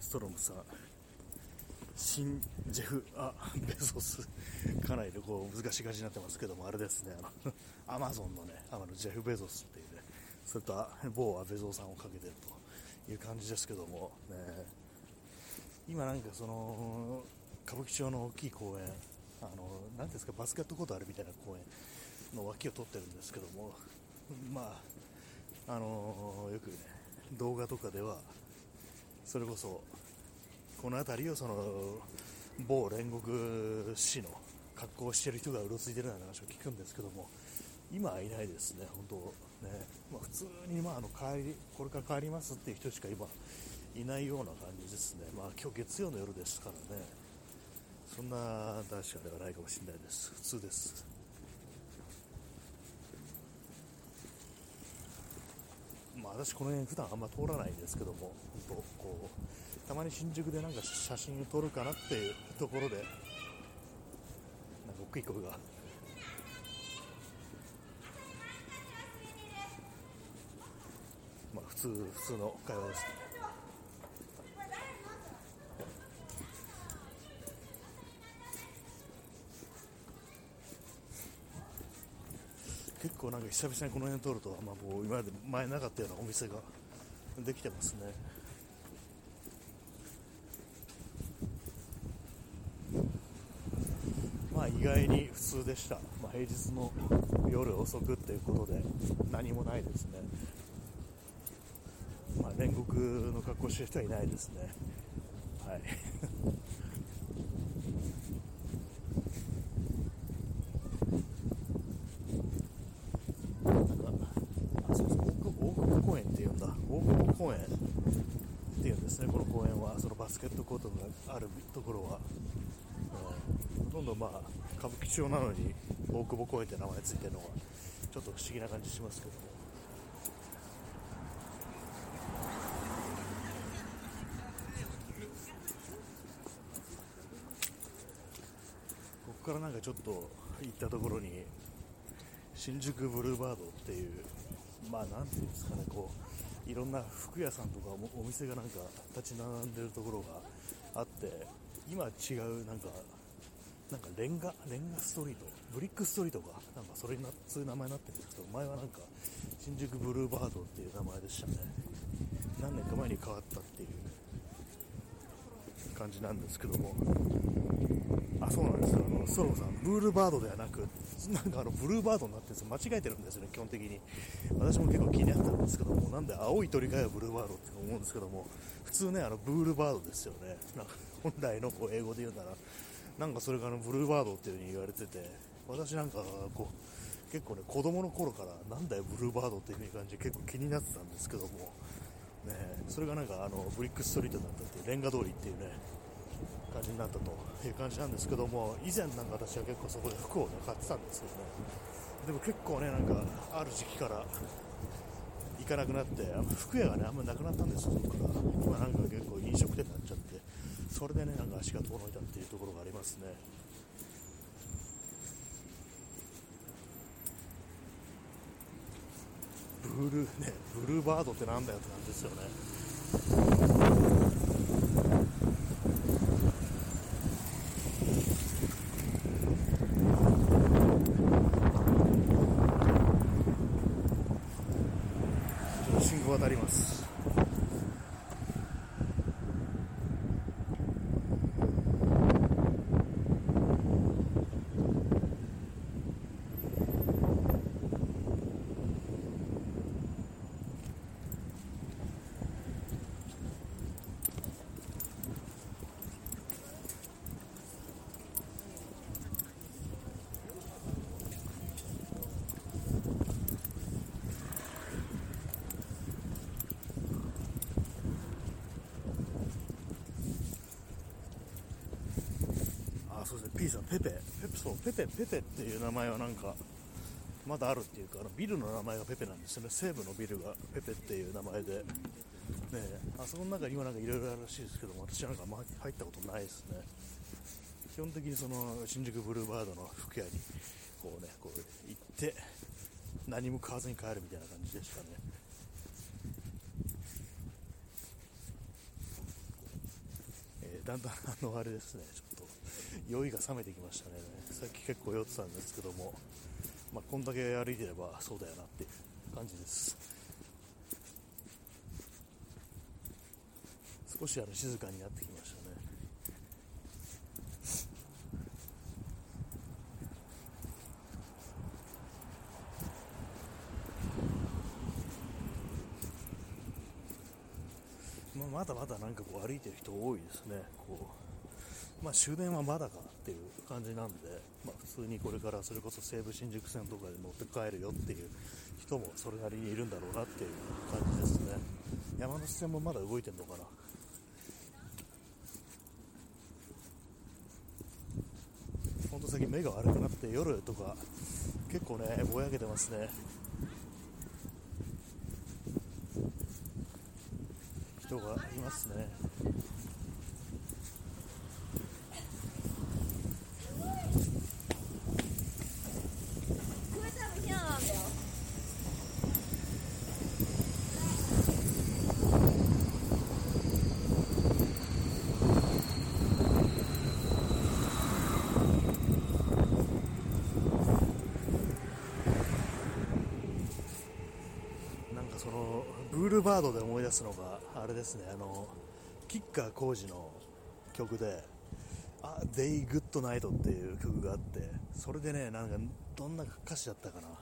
ストロムさん、ジェフ・ア・ベゾス、かなりこう難しい感じになってますけども、あれですね、あのアマゾンのね、あのジェフ・ベゾスっていうね、それと某アベゾーさんをかけてるという感じですけども、ね、今なんかその、歌舞伎町の大きい公園、あの、なんですか、バスケットコートあるみたいな公園の脇を撮ってるんですけども、まあ、あのよくね、動画とかでは、それこそこの辺りをその某煉獄師の格好をしている人がうろついてるような話を聞くんですけども今はいないですね、本当ね、まあ、普通にまああの帰りこれから帰りますっていう人しか今いないような感じですね、まあ、今日月曜の夜ですからね。そんな確かではないかもしれないです。普通です。まあ、私この辺普段あんま通らないですけども本当こうたまに新宿でなんか写真を撮るかなっていうところで。なんか大きい声が。まあ普通普通の会話です。結構なんか久々にこの辺通ると、まあ、もう今まで前なかったようなお店ができてますね。あ意外に普通でした、まあ、平日の夜遅くっていうことで何もないですね、まあ、煉獄の格好してる人はいないですね。はい。公園っていうんですね、この公園は、そのバスケットコートがあるところは、うん、ほとんどまあ歌舞伎町なのに大久保公園って名前ついてるのが、ちょっと不思議な感じしますけど。ここからなんかちょっと行ったところに新宿ブルーバードっていうまあなんていうんですかねこういろんな服屋さんとかお店がなんか立ち並んでるところがあって今違うなんかなんかレンガレンガストリートブリックストリートかなんかそれになそういう名前になってるんですけど前はなんか新宿ブルーバードっていう名前でしたね。何年か前に変わったっていう感じなんですけども。あそうなんですよ。あのソロさんブーバードではなくなんかあのブルーバードになってるんですよ。間違えてるんですよね基本的に。私も結構気になったんですけども。なんで青い鳥かよブルーバードって思うんですけども。普通ねあのブーバードですよね。なんか本来のこう英語で言うなら。なんかそれがあのブルーバードっていう風に言われてて私なんかこう結構ね子供の頃からなんだよブルーバードっていう風に感じで結構気になってたんですけどもねそれがなんかあのブリックストリートだったっていうレンガ通りっていうね感じになったという感じなんですけども以前なんか私は結構そこで服をね買ってたんですけどね。でも結構ねなんかある時期から行かなくなって服屋がねあんまなくなったんですよそこから。今なんか結構飲食店になっちゃってそれでねなんか足が遠のいたっていうところがありますね。ブルーねブルーバードってなんだよって感じですよね。信号渡ります。そうですね P さんペペ。ペペそうペペペペっていう名前はなんかまだあるっていうかあのビルの名前がペペなんですよね。西部のビルがペペっていう名前で。ねあそこの中に今なんかいろいろあるらしいですけども私なんかまあ入ったことないですね。基本的にその新宿ブルーバードの服屋にこうねこう行って何も買わずに帰るみたいな感じでしたね。え、だんだんあのあれですね。ちょっ酔いが冷めてきましたね。さっき結構酔ってたんですけども、まあ、こんだけ歩いてればそうだよなっていう感じです。少しあの静かになってきましたね。まあ、まだまだなんかこう歩いてる人多いですね。こうまあ、終電はまだかっていう感じなんで、まあ、普通にこれからそれこそ西武新宿線とかで乗って帰るよっていう人もそれなりにいるんだろうなっていう感じですね。山手線もまだ動いてんのかな。ほんと最近目が悪くなって夜とか結構ねぼやけてますね。人がいますねブールバードで思い出すのが、あれですね、あの、キッカー工事の曲で、あ、Day Good Night っていう曲があって、それでね、なんか、どんな歌詞だったかな。なか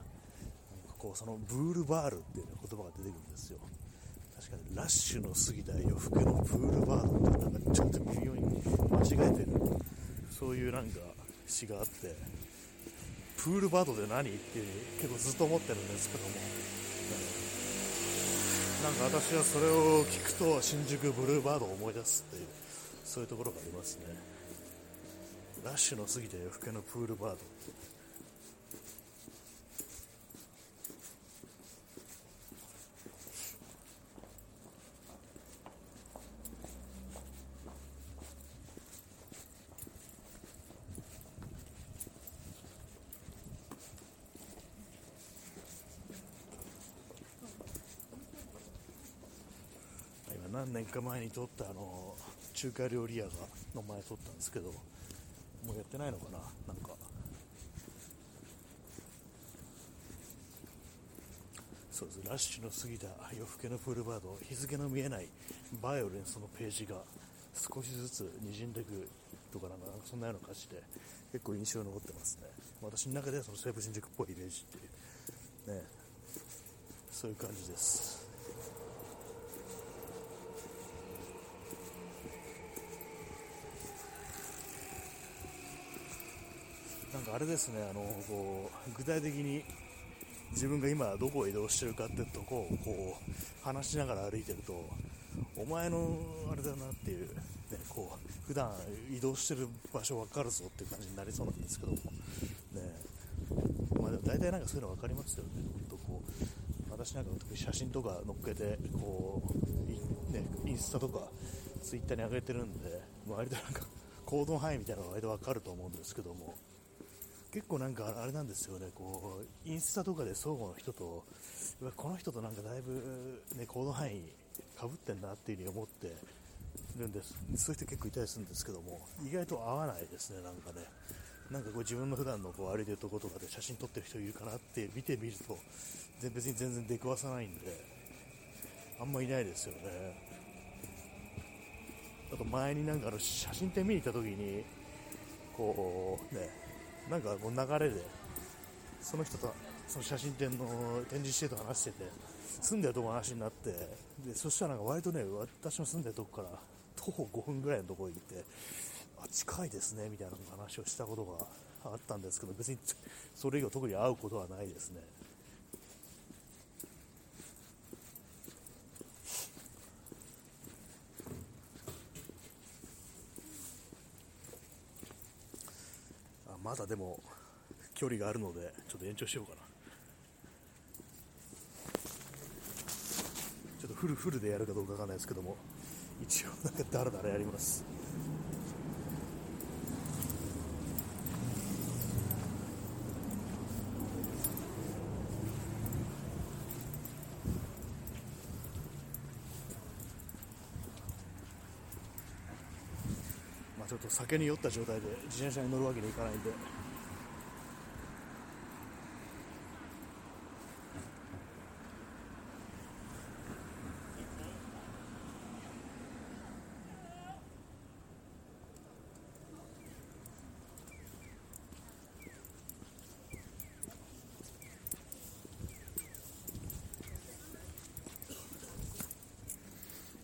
こう、その、ブールバールっていう、言葉が出てくるんですよ。確かに、ラッシュの過ぎた夜更けのブールバードって、なんかちょっと微妙に間違えてる、そういうなんか詩があって、プールバードで何？っていう結構ずっと思ってるんですけども、なんか私はそれを聞くと新宿ブルーバードを思い出すっていうそういうところがありますね。ラッシュの過ぎて夜更けのプールバード。何年か前に撮ったあの中華料理屋がの前撮ったんですけどもうやってないのかななんか。そうです。ラッシュの過ぎた夜更けのプールバード日付の見えないバイオレンスのページが少しずつ滲んでいくとかなんかそんなような感じで結構印象に残ってますね。私の中ではその西武新宿っぽいイメージっていうね。そういう感じです。なんかあれですねあのこう具体的に自分が今どこを移動してるかってとこをこう話しながら歩いてるとお前のあれだなっていう、ね、こう普段移動してる場所分かるぞっていう感じになりそうなんですけども、ねまあ、でも大体なんかそういうの分かりますよね、本当こう私なんか特に写真とか載っけてこう、ね、インスタとかツイッターに上げてるんで、割となんか行動範囲みたいなのが割と分かると思うんですけども。結構なんかあれなんですよね、こうインスタとかで相互の人と、この人となんかだいぶ、ね、行動範囲かぶってんなっていう風に思ってるんです、そういう人結構いたりするんですけども、意外と合わないですね、なんかね、なんかこう自分の普段のこう歩いてるとことかで写真撮ってる人いるかなって見てみると、別に全然出くわさないんで、あんまいないですよね。あと前になんかあの写真展見に行った時に、こうね、なんかこう流れでその人とその写真展の展示してと話してて住んでるとこの話になってでそしたらなんか割とね私の住んでるとこから徒歩5分ぐらいのところに行ってあ近いですねみたいな話をしたことがあったんですけど別にそれ以外特に会うことはないですね。まだでも距離があるのでちょっと延長しようかな。ちょっとフルフルでやるかどうかわかんないですけども一応なんかだらだらやります。ちょっと酒に酔った状態で自転車に乗るわけにいかないんで。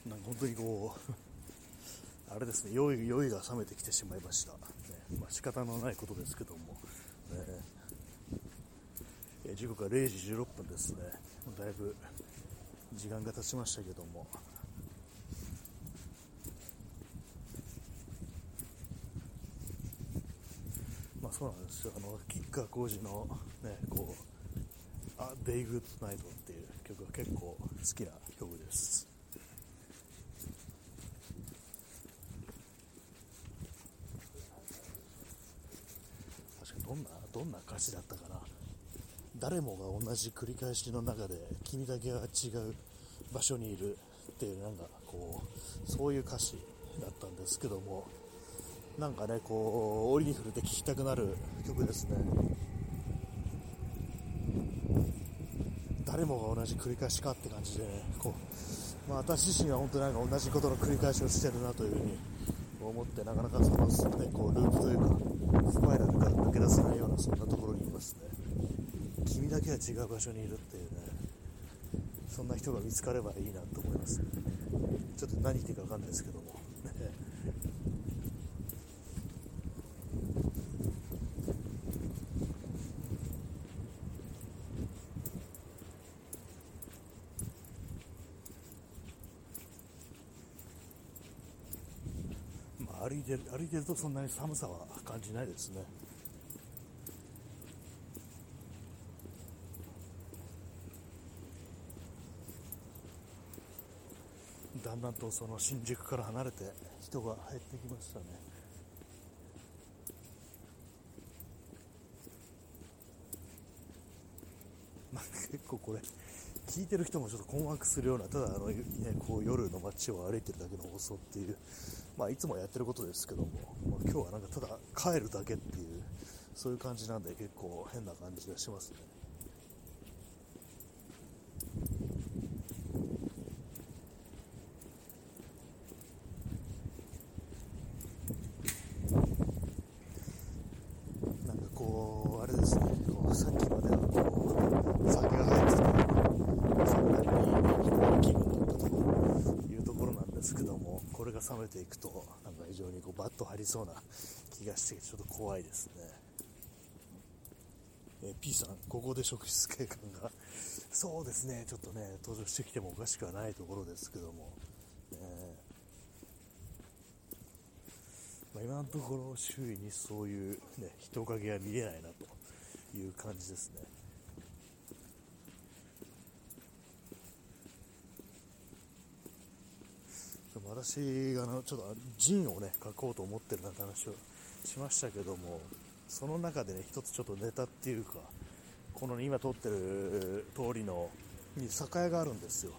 なんか本当にこうあれですね酔い酔いが冷めてきてしまいました、ね。まあ、仕方のないことですけども、ね、時刻は0時16分ですね。だいぶ時間が経ちましたけども。まあそうなんですよ。あの吉川晃司のねこう「あデイグッドナイト」っていう曲が結構好きな曲ですどんなだったかな誰もが同じ繰り返しの中で君だけは違う場所にいるっていうなんかこうそういう歌詞だったんですけどもなんかねこう折に触れて聴きたくなる曲ですね。誰もが同じ繰り返しかって感じでねこう、まあ、私自身は本当なんか同じことの繰り返しをしてるなというふうに思ってなかなかその、ね、こうループというかスパイラルから抜け出せないようなそんなところにいますね。君だけは違う場所にいるっていうね。そんな人が見つかればいいなと思います、ちょっと何言っていいか分かんないですけども歩いてるとそんなに寒さは感じないですね。だんだんとその新宿から離れて人が減ってきましたね。まあ、結構これ聞いてる人もちょっと困惑するような、ただあの、ね、こう夜の街を歩いてるだけの放送っていう、まあ、いつもやってることですけども、まあ、今日はなんかただ帰るだけっていう、そういう感じなんで結構変な感じがしますね。冷めていくとなんか非常にこうバッと張りそうな気がしてちょっと怖いですね。えー、P 職質警官が、そうですね、ちょっとね、登場してきてもおかしくはないところですけども、えまあ、今のところ周囲にそういう、ね、人影が見えないなという感じですね。でも私がのちょっとジンをね書こうと思ってるなんて話をしましたけどもその中でね一つちょっとネタっていうかこの、今通ってる通りのに酒屋があるんですよ。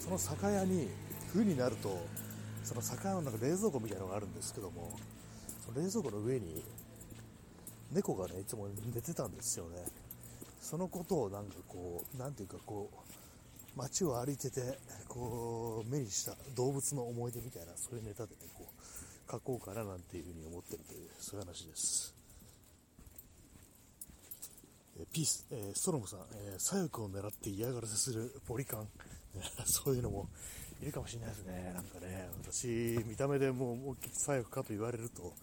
その酒屋に冬になるとその酒屋の中冷蔵庫みたいなのがあるんですけどもその冷蔵庫の上に猫がねいつも寝てたんですよね。そのことをなんかこうなんていうかこう街を歩いててこう目にした動物の思い出みたいなそういうネタでねこう書こうかななんていうふうに思ってるというそういう話です。ピース、えー、ストロムさん、えー、左翼を狙って嫌がらせするポリカン。そういうのもいるかもしれないですね。なんかね私見た目でもう左翼かと言われると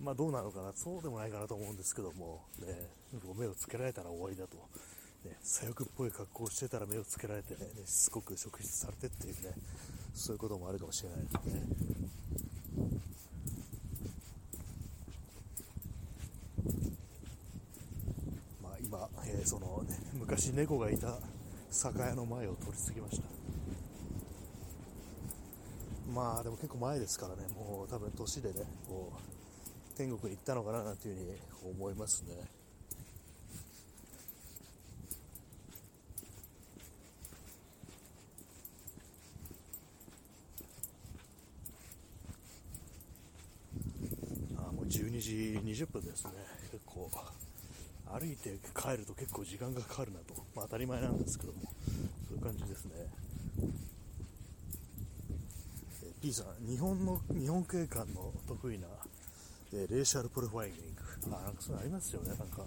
まあどうなのかな。そうでもないかなと思うんですけどもね目をつけられたら終わりだと。ね、左翼っぽい格好をしてたら目をつけられて、ねしつこく職質されてっていうね、そういうこともあるかもしれないですね。まあ今、ー、そのね、昔猫がいた酒屋の前を通り過ぎました。まあでも結構前ですからね、もう多分年でね、こう、天国に行ったのかななんていうふうに思いますね。あもう12時20分ですね、結構、歩いて帰ると結構時間がかかるなと、まあ、当たり前なんですけども、そういう感じですね。え P さん、日本の、日本警官の得意な、えレーシャルプロファイリング、あ、なんかそういうのありますよね、なんか、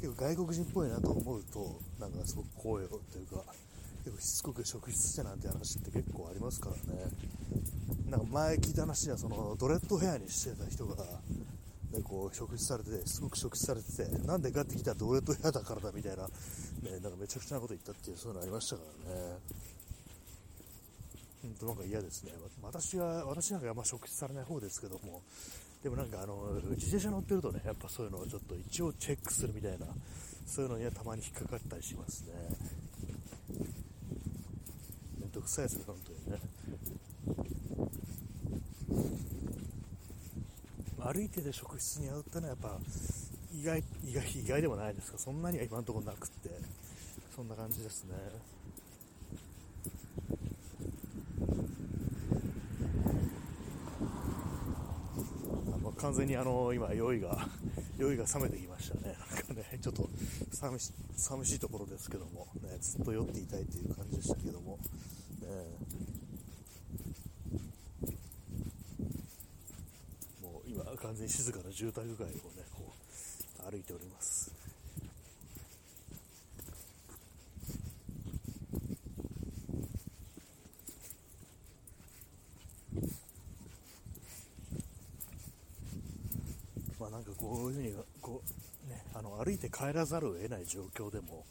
結構外国人っぽいなと思うと、なんかすごく声をというか、結構しつこく職質してなんて話って結構ありますからね。なんか前聞いた話ではそのドレッドヘアにしてた人が、ね、こう職質されててすごく職質されててなんでかってきたらドレッドヘアだからだみたいな,、ね、なんかめちゃくちゃなこと言ったっていうそういうのありましたからね。本当なんか嫌ですね。私は私なんかあんま職質されない方ですけどもでもなんかあの自転車乗ってるとねやっぱそういうのをちょっと一応チェックするみたいなそういうのにはたまに引っかかったりしますね。めんどくさいですね本当にね。歩いてで職質に遭うってのはやっぱ意外意外意外でもないですがそんなには今のところなくって。そんな感じですね。あの完全にあの今酔いが酔いが冷めてきましたね。なんかねちょっと寂し寂しいところですけども。ねずっと酔っていたいという感じでしたけども。ね。完全に静かな住宅街をねこう歩いております。まあなんかこういうふうにこう、ね、あの歩いて帰らざるを得ない状況でも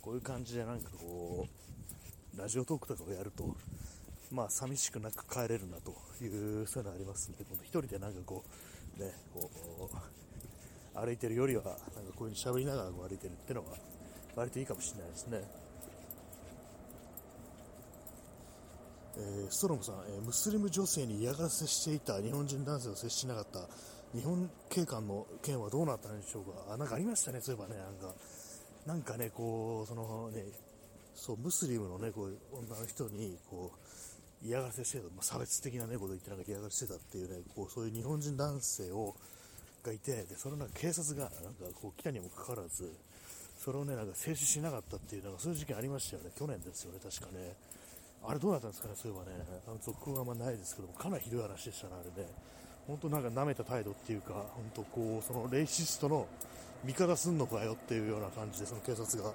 こういう感じでなんかこうラジオトークとかをやるとまあ寂しくなく帰れるなというそういうのありますんで、一人でなんかこう、ね、こう、歩いてるよりは、なんかこういう風に喋りながら歩いてるってのは、割といいかもしれないですね。えー、ストロムさん、えー、ムスリム女性に嫌がらせしていた日本人男性を接しなかった日本警官の件はどうなったんでしょうか。あ、なんかありましたね、そういえばね、なんか、なんかね、こう、そのね、そうムスリムの、ね、こう女の人にこう嫌がらせしてた、まあ、差別的な、ね、こと言ってなんか嫌がらせしてたっていうねこうそういう日本人男性をがいてでそれなんか警察がなんかこう来たにもかかわらずそれをねなんか制止しなかったっていうなんかそういう事件ありましたよね。去年ですよね確かね。あれどうなったんですかねそういえばね。あの続報があんまないですけどもかなりひどい話でしたねあれね。本当なんか舐めた態度っていうか本当こうそのレイシストの味方すんのかよっていうような感じでその警察が、ね、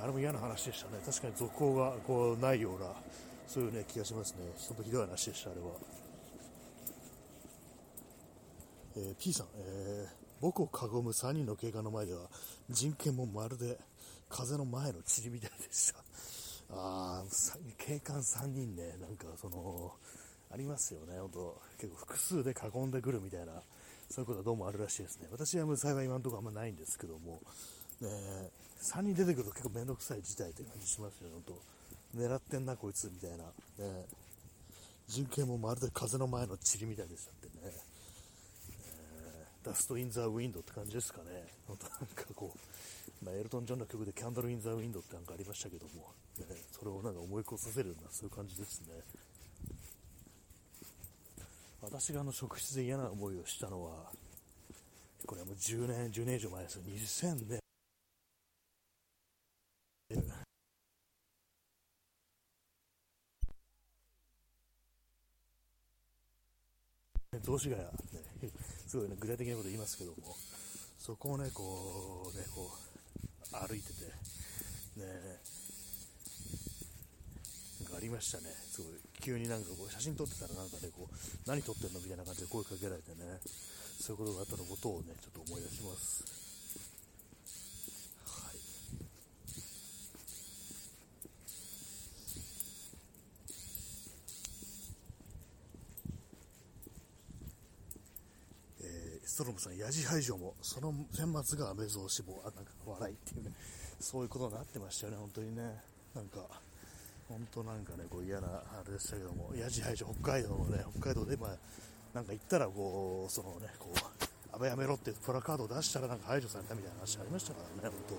あれも嫌な話でしたね。確かに続報がこうないようなそういうね気がしますね本当ひどい話でしたあれは。えー、P さん、えー、僕を囲む3人の警官の前では人権もまるで風の前の塵みたいでした。あー警官3人ね、なんかその、ありますよね、本当結構複数で囲んでくるみたいな、そういうことはどうもあるらしいですね。私は幸い今のところあんまないんですけども、ね、3人出てくると結構めんどくさい事態って感じしますよね、本当狙ってんな、こいつみたいな。ね、人権もまるで風の前の塵みたいでしたってね。 Dust in the Wind って感じですかね。本当なんかこう、まあ、エルトン・ジョンの曲で Candle in the Wind ってなんかありましたけども、ね、それをなんか思い起こさせるような、そういう感じですね。私があの職質で嫌な思いをしたのは、これはもう10年、10年以上前ですよ。2000年。雑司ヶ谷、ね、すごいね、具体的なこと言いますけども、そこをね、こう、ね、こう、歩いてて、ね、なんかありましたね、すごい、急になんかこう、写真撮ってたらなんかね、こう、何撮ってんのみたいな感じで声かけられてね、そういうことがあったのことをね、ちょっと思い出します。ストロムさん、ヤジ排除も、その顛末がアメゾウ死亡、あ、なんか笑いっていうね、そういうことになってましたよね、本当にね。なんか、本当なんかね、こう嫌なあれでしたけども、ヤジ排除、北海道のね、北海道で、まあ、なんか行ったら、こう、そのね、こう、安倍やめろってプラカードを出したらなんか排除されたみたいな話ありましたからね、本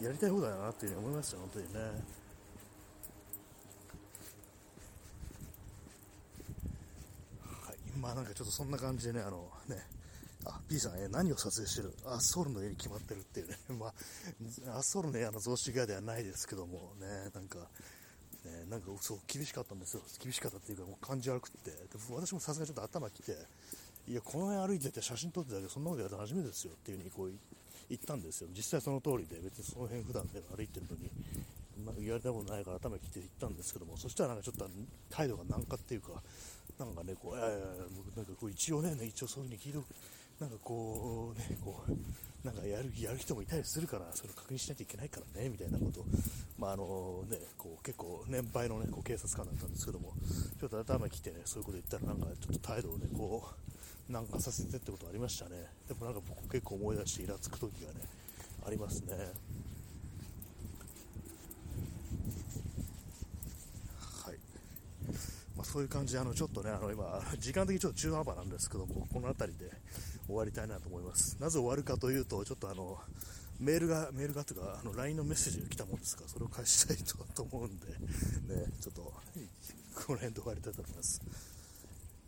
当。やりたい放題だなっていうふうに思いましたよ、本当にね。はい、まあなんかちょっとそんな感じでね、あのね、あ、P さん、え何を撮影してる？アッソールの家に決まってるっていうね。まあ、アッソールの家の増資屋ではないですけどもね、なんか、ね、なんかそう、厳しかったんですよ。厳しかったっていうか、もう感じ悪くって。で私もさすがにちょっと頭きて、いや、この辺歩いてて写真撮ってたけど、そんなことやったら初めてですよっていう風にこう言ったんですよ。実際その通りで、別にその辺普段で歩いてるのに、なんか言われたことないから頭きて言ったんですけども、そしたらなんかちょっと態度が軟化っていうか、なんかね、こう、いやいやいや、なんかこう一応ね、一応そういう風に聞いておくなんかこう、ね、こう、なんかやる、やる人もいたりするから、それを確認しなきゃいけないからね、みたいなことまああのね、こう結構年配のね、こう警察官だったんですけども、ちょっと頭来てね、そういうこと言ったらなんかちょっと態度をね、こう、なんかさせてってことありましたね。でもなんか僕結構思い出してイラつく時がね、ありますね。まあ、そういう感じで、あの、ちょっとね、あの、今、時間的にちょっと中途半端なんですけども、この辺りで終わりたいなと思います。なぜ終わるかというと、ちょっとあの、メールが、メールがというか、あの、LINE のメッセージが来たもんですから、それを返したいとと思うんで、ね、ちょっと、この辺で終わりたいと思います。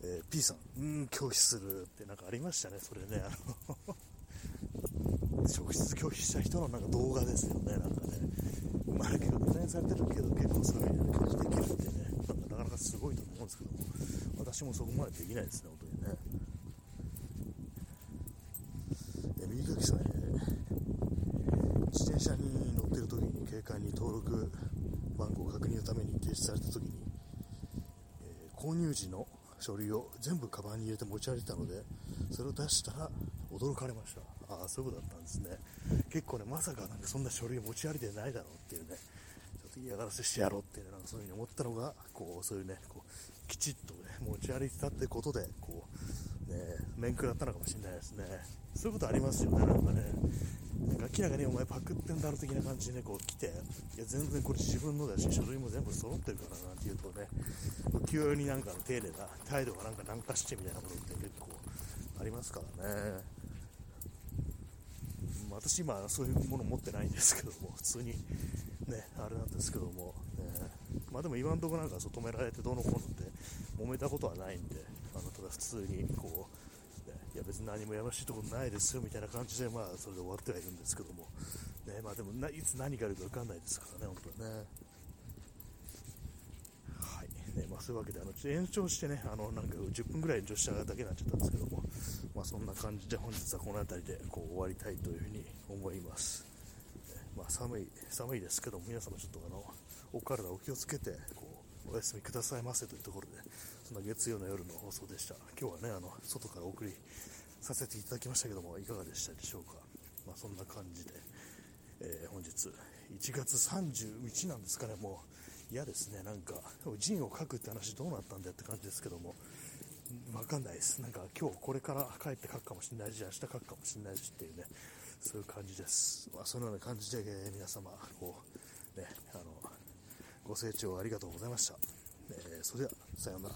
えー、P さん、うん、拒否するってなんかありましたね、それね、あの 職質拒否した人のなんか動画ですよね、なんかね。まあ、結構デザインされてるけど、結構そういう風に拒否できるってね。すごいと思うんですけども、私もそこまでできないですね、本当にね。え右書きさん、え自転車に乗ってる時に警官に登録番号確認のために提出された時に、えー、購入時の書類を全部カバンに入れて持ち歩いたので、それを出したら驚かれました。ああ、そういうことだったんですね。結構ね、まさかなんかそんな書類持ち歩いてないだろうっていうね、嫌がらせしてやろうって、ね、なんかそういう風に思ったのが、こう、そういうね、こう、きちっとね、持ち歩いてたってことで、こう、ね、面食らったのかもしれないですね。そういうことありますよね、なんかね。明らかにお前パクってんだろ的な感じでね、こう来て、いや、全然これ自分のだし、書類も全部揃ってるからなんて言うとね、急になんか丁寧な態度がなんか軟化してみたいなことって結構ありますからね。私今そういうもの持ってないんですけども、普通にね、あれなんですけども、え、まあでも今のところなんかそう止められてどうのこうのって揉めたことはないんで、あのただ普通にこう、ね、いや別に何もやましいところないですよみたいな感じで、まあそれで終わってはいるんですけども、ね、まあでもいつ何があるか分かんないですからね、本当はね。はいねまあ、そういうわけであの延長してねあのなんか10分ぐらい延長しただけになっちゃったんですけども、まあ、そんな感じで本日はこの辺りでこう終わりたいというふうに思います。まあ、寒い寒いですけども皆様ちょっとあのお体お気をつけてこうお休みくださいませというところでそんな月曜の夜の放送でした。今日はねあの外からお送りさせていただきましたけどもいかがでしたでしょうか、まあ、そんな感じで、えー、本日1月31なんですかね。もう嫌ですね。なんか陣を書くって話どうなったんだよって感じですけども。わかんないです。なんか今日これから帰って書くかもしれないし、明日書くかもしれないしっていうね、そういう感じです。まあ、そのような感じで、えー、皆様、こう、ね、あの、ご清聴ありがとうございました。えー、それでは、さようなら。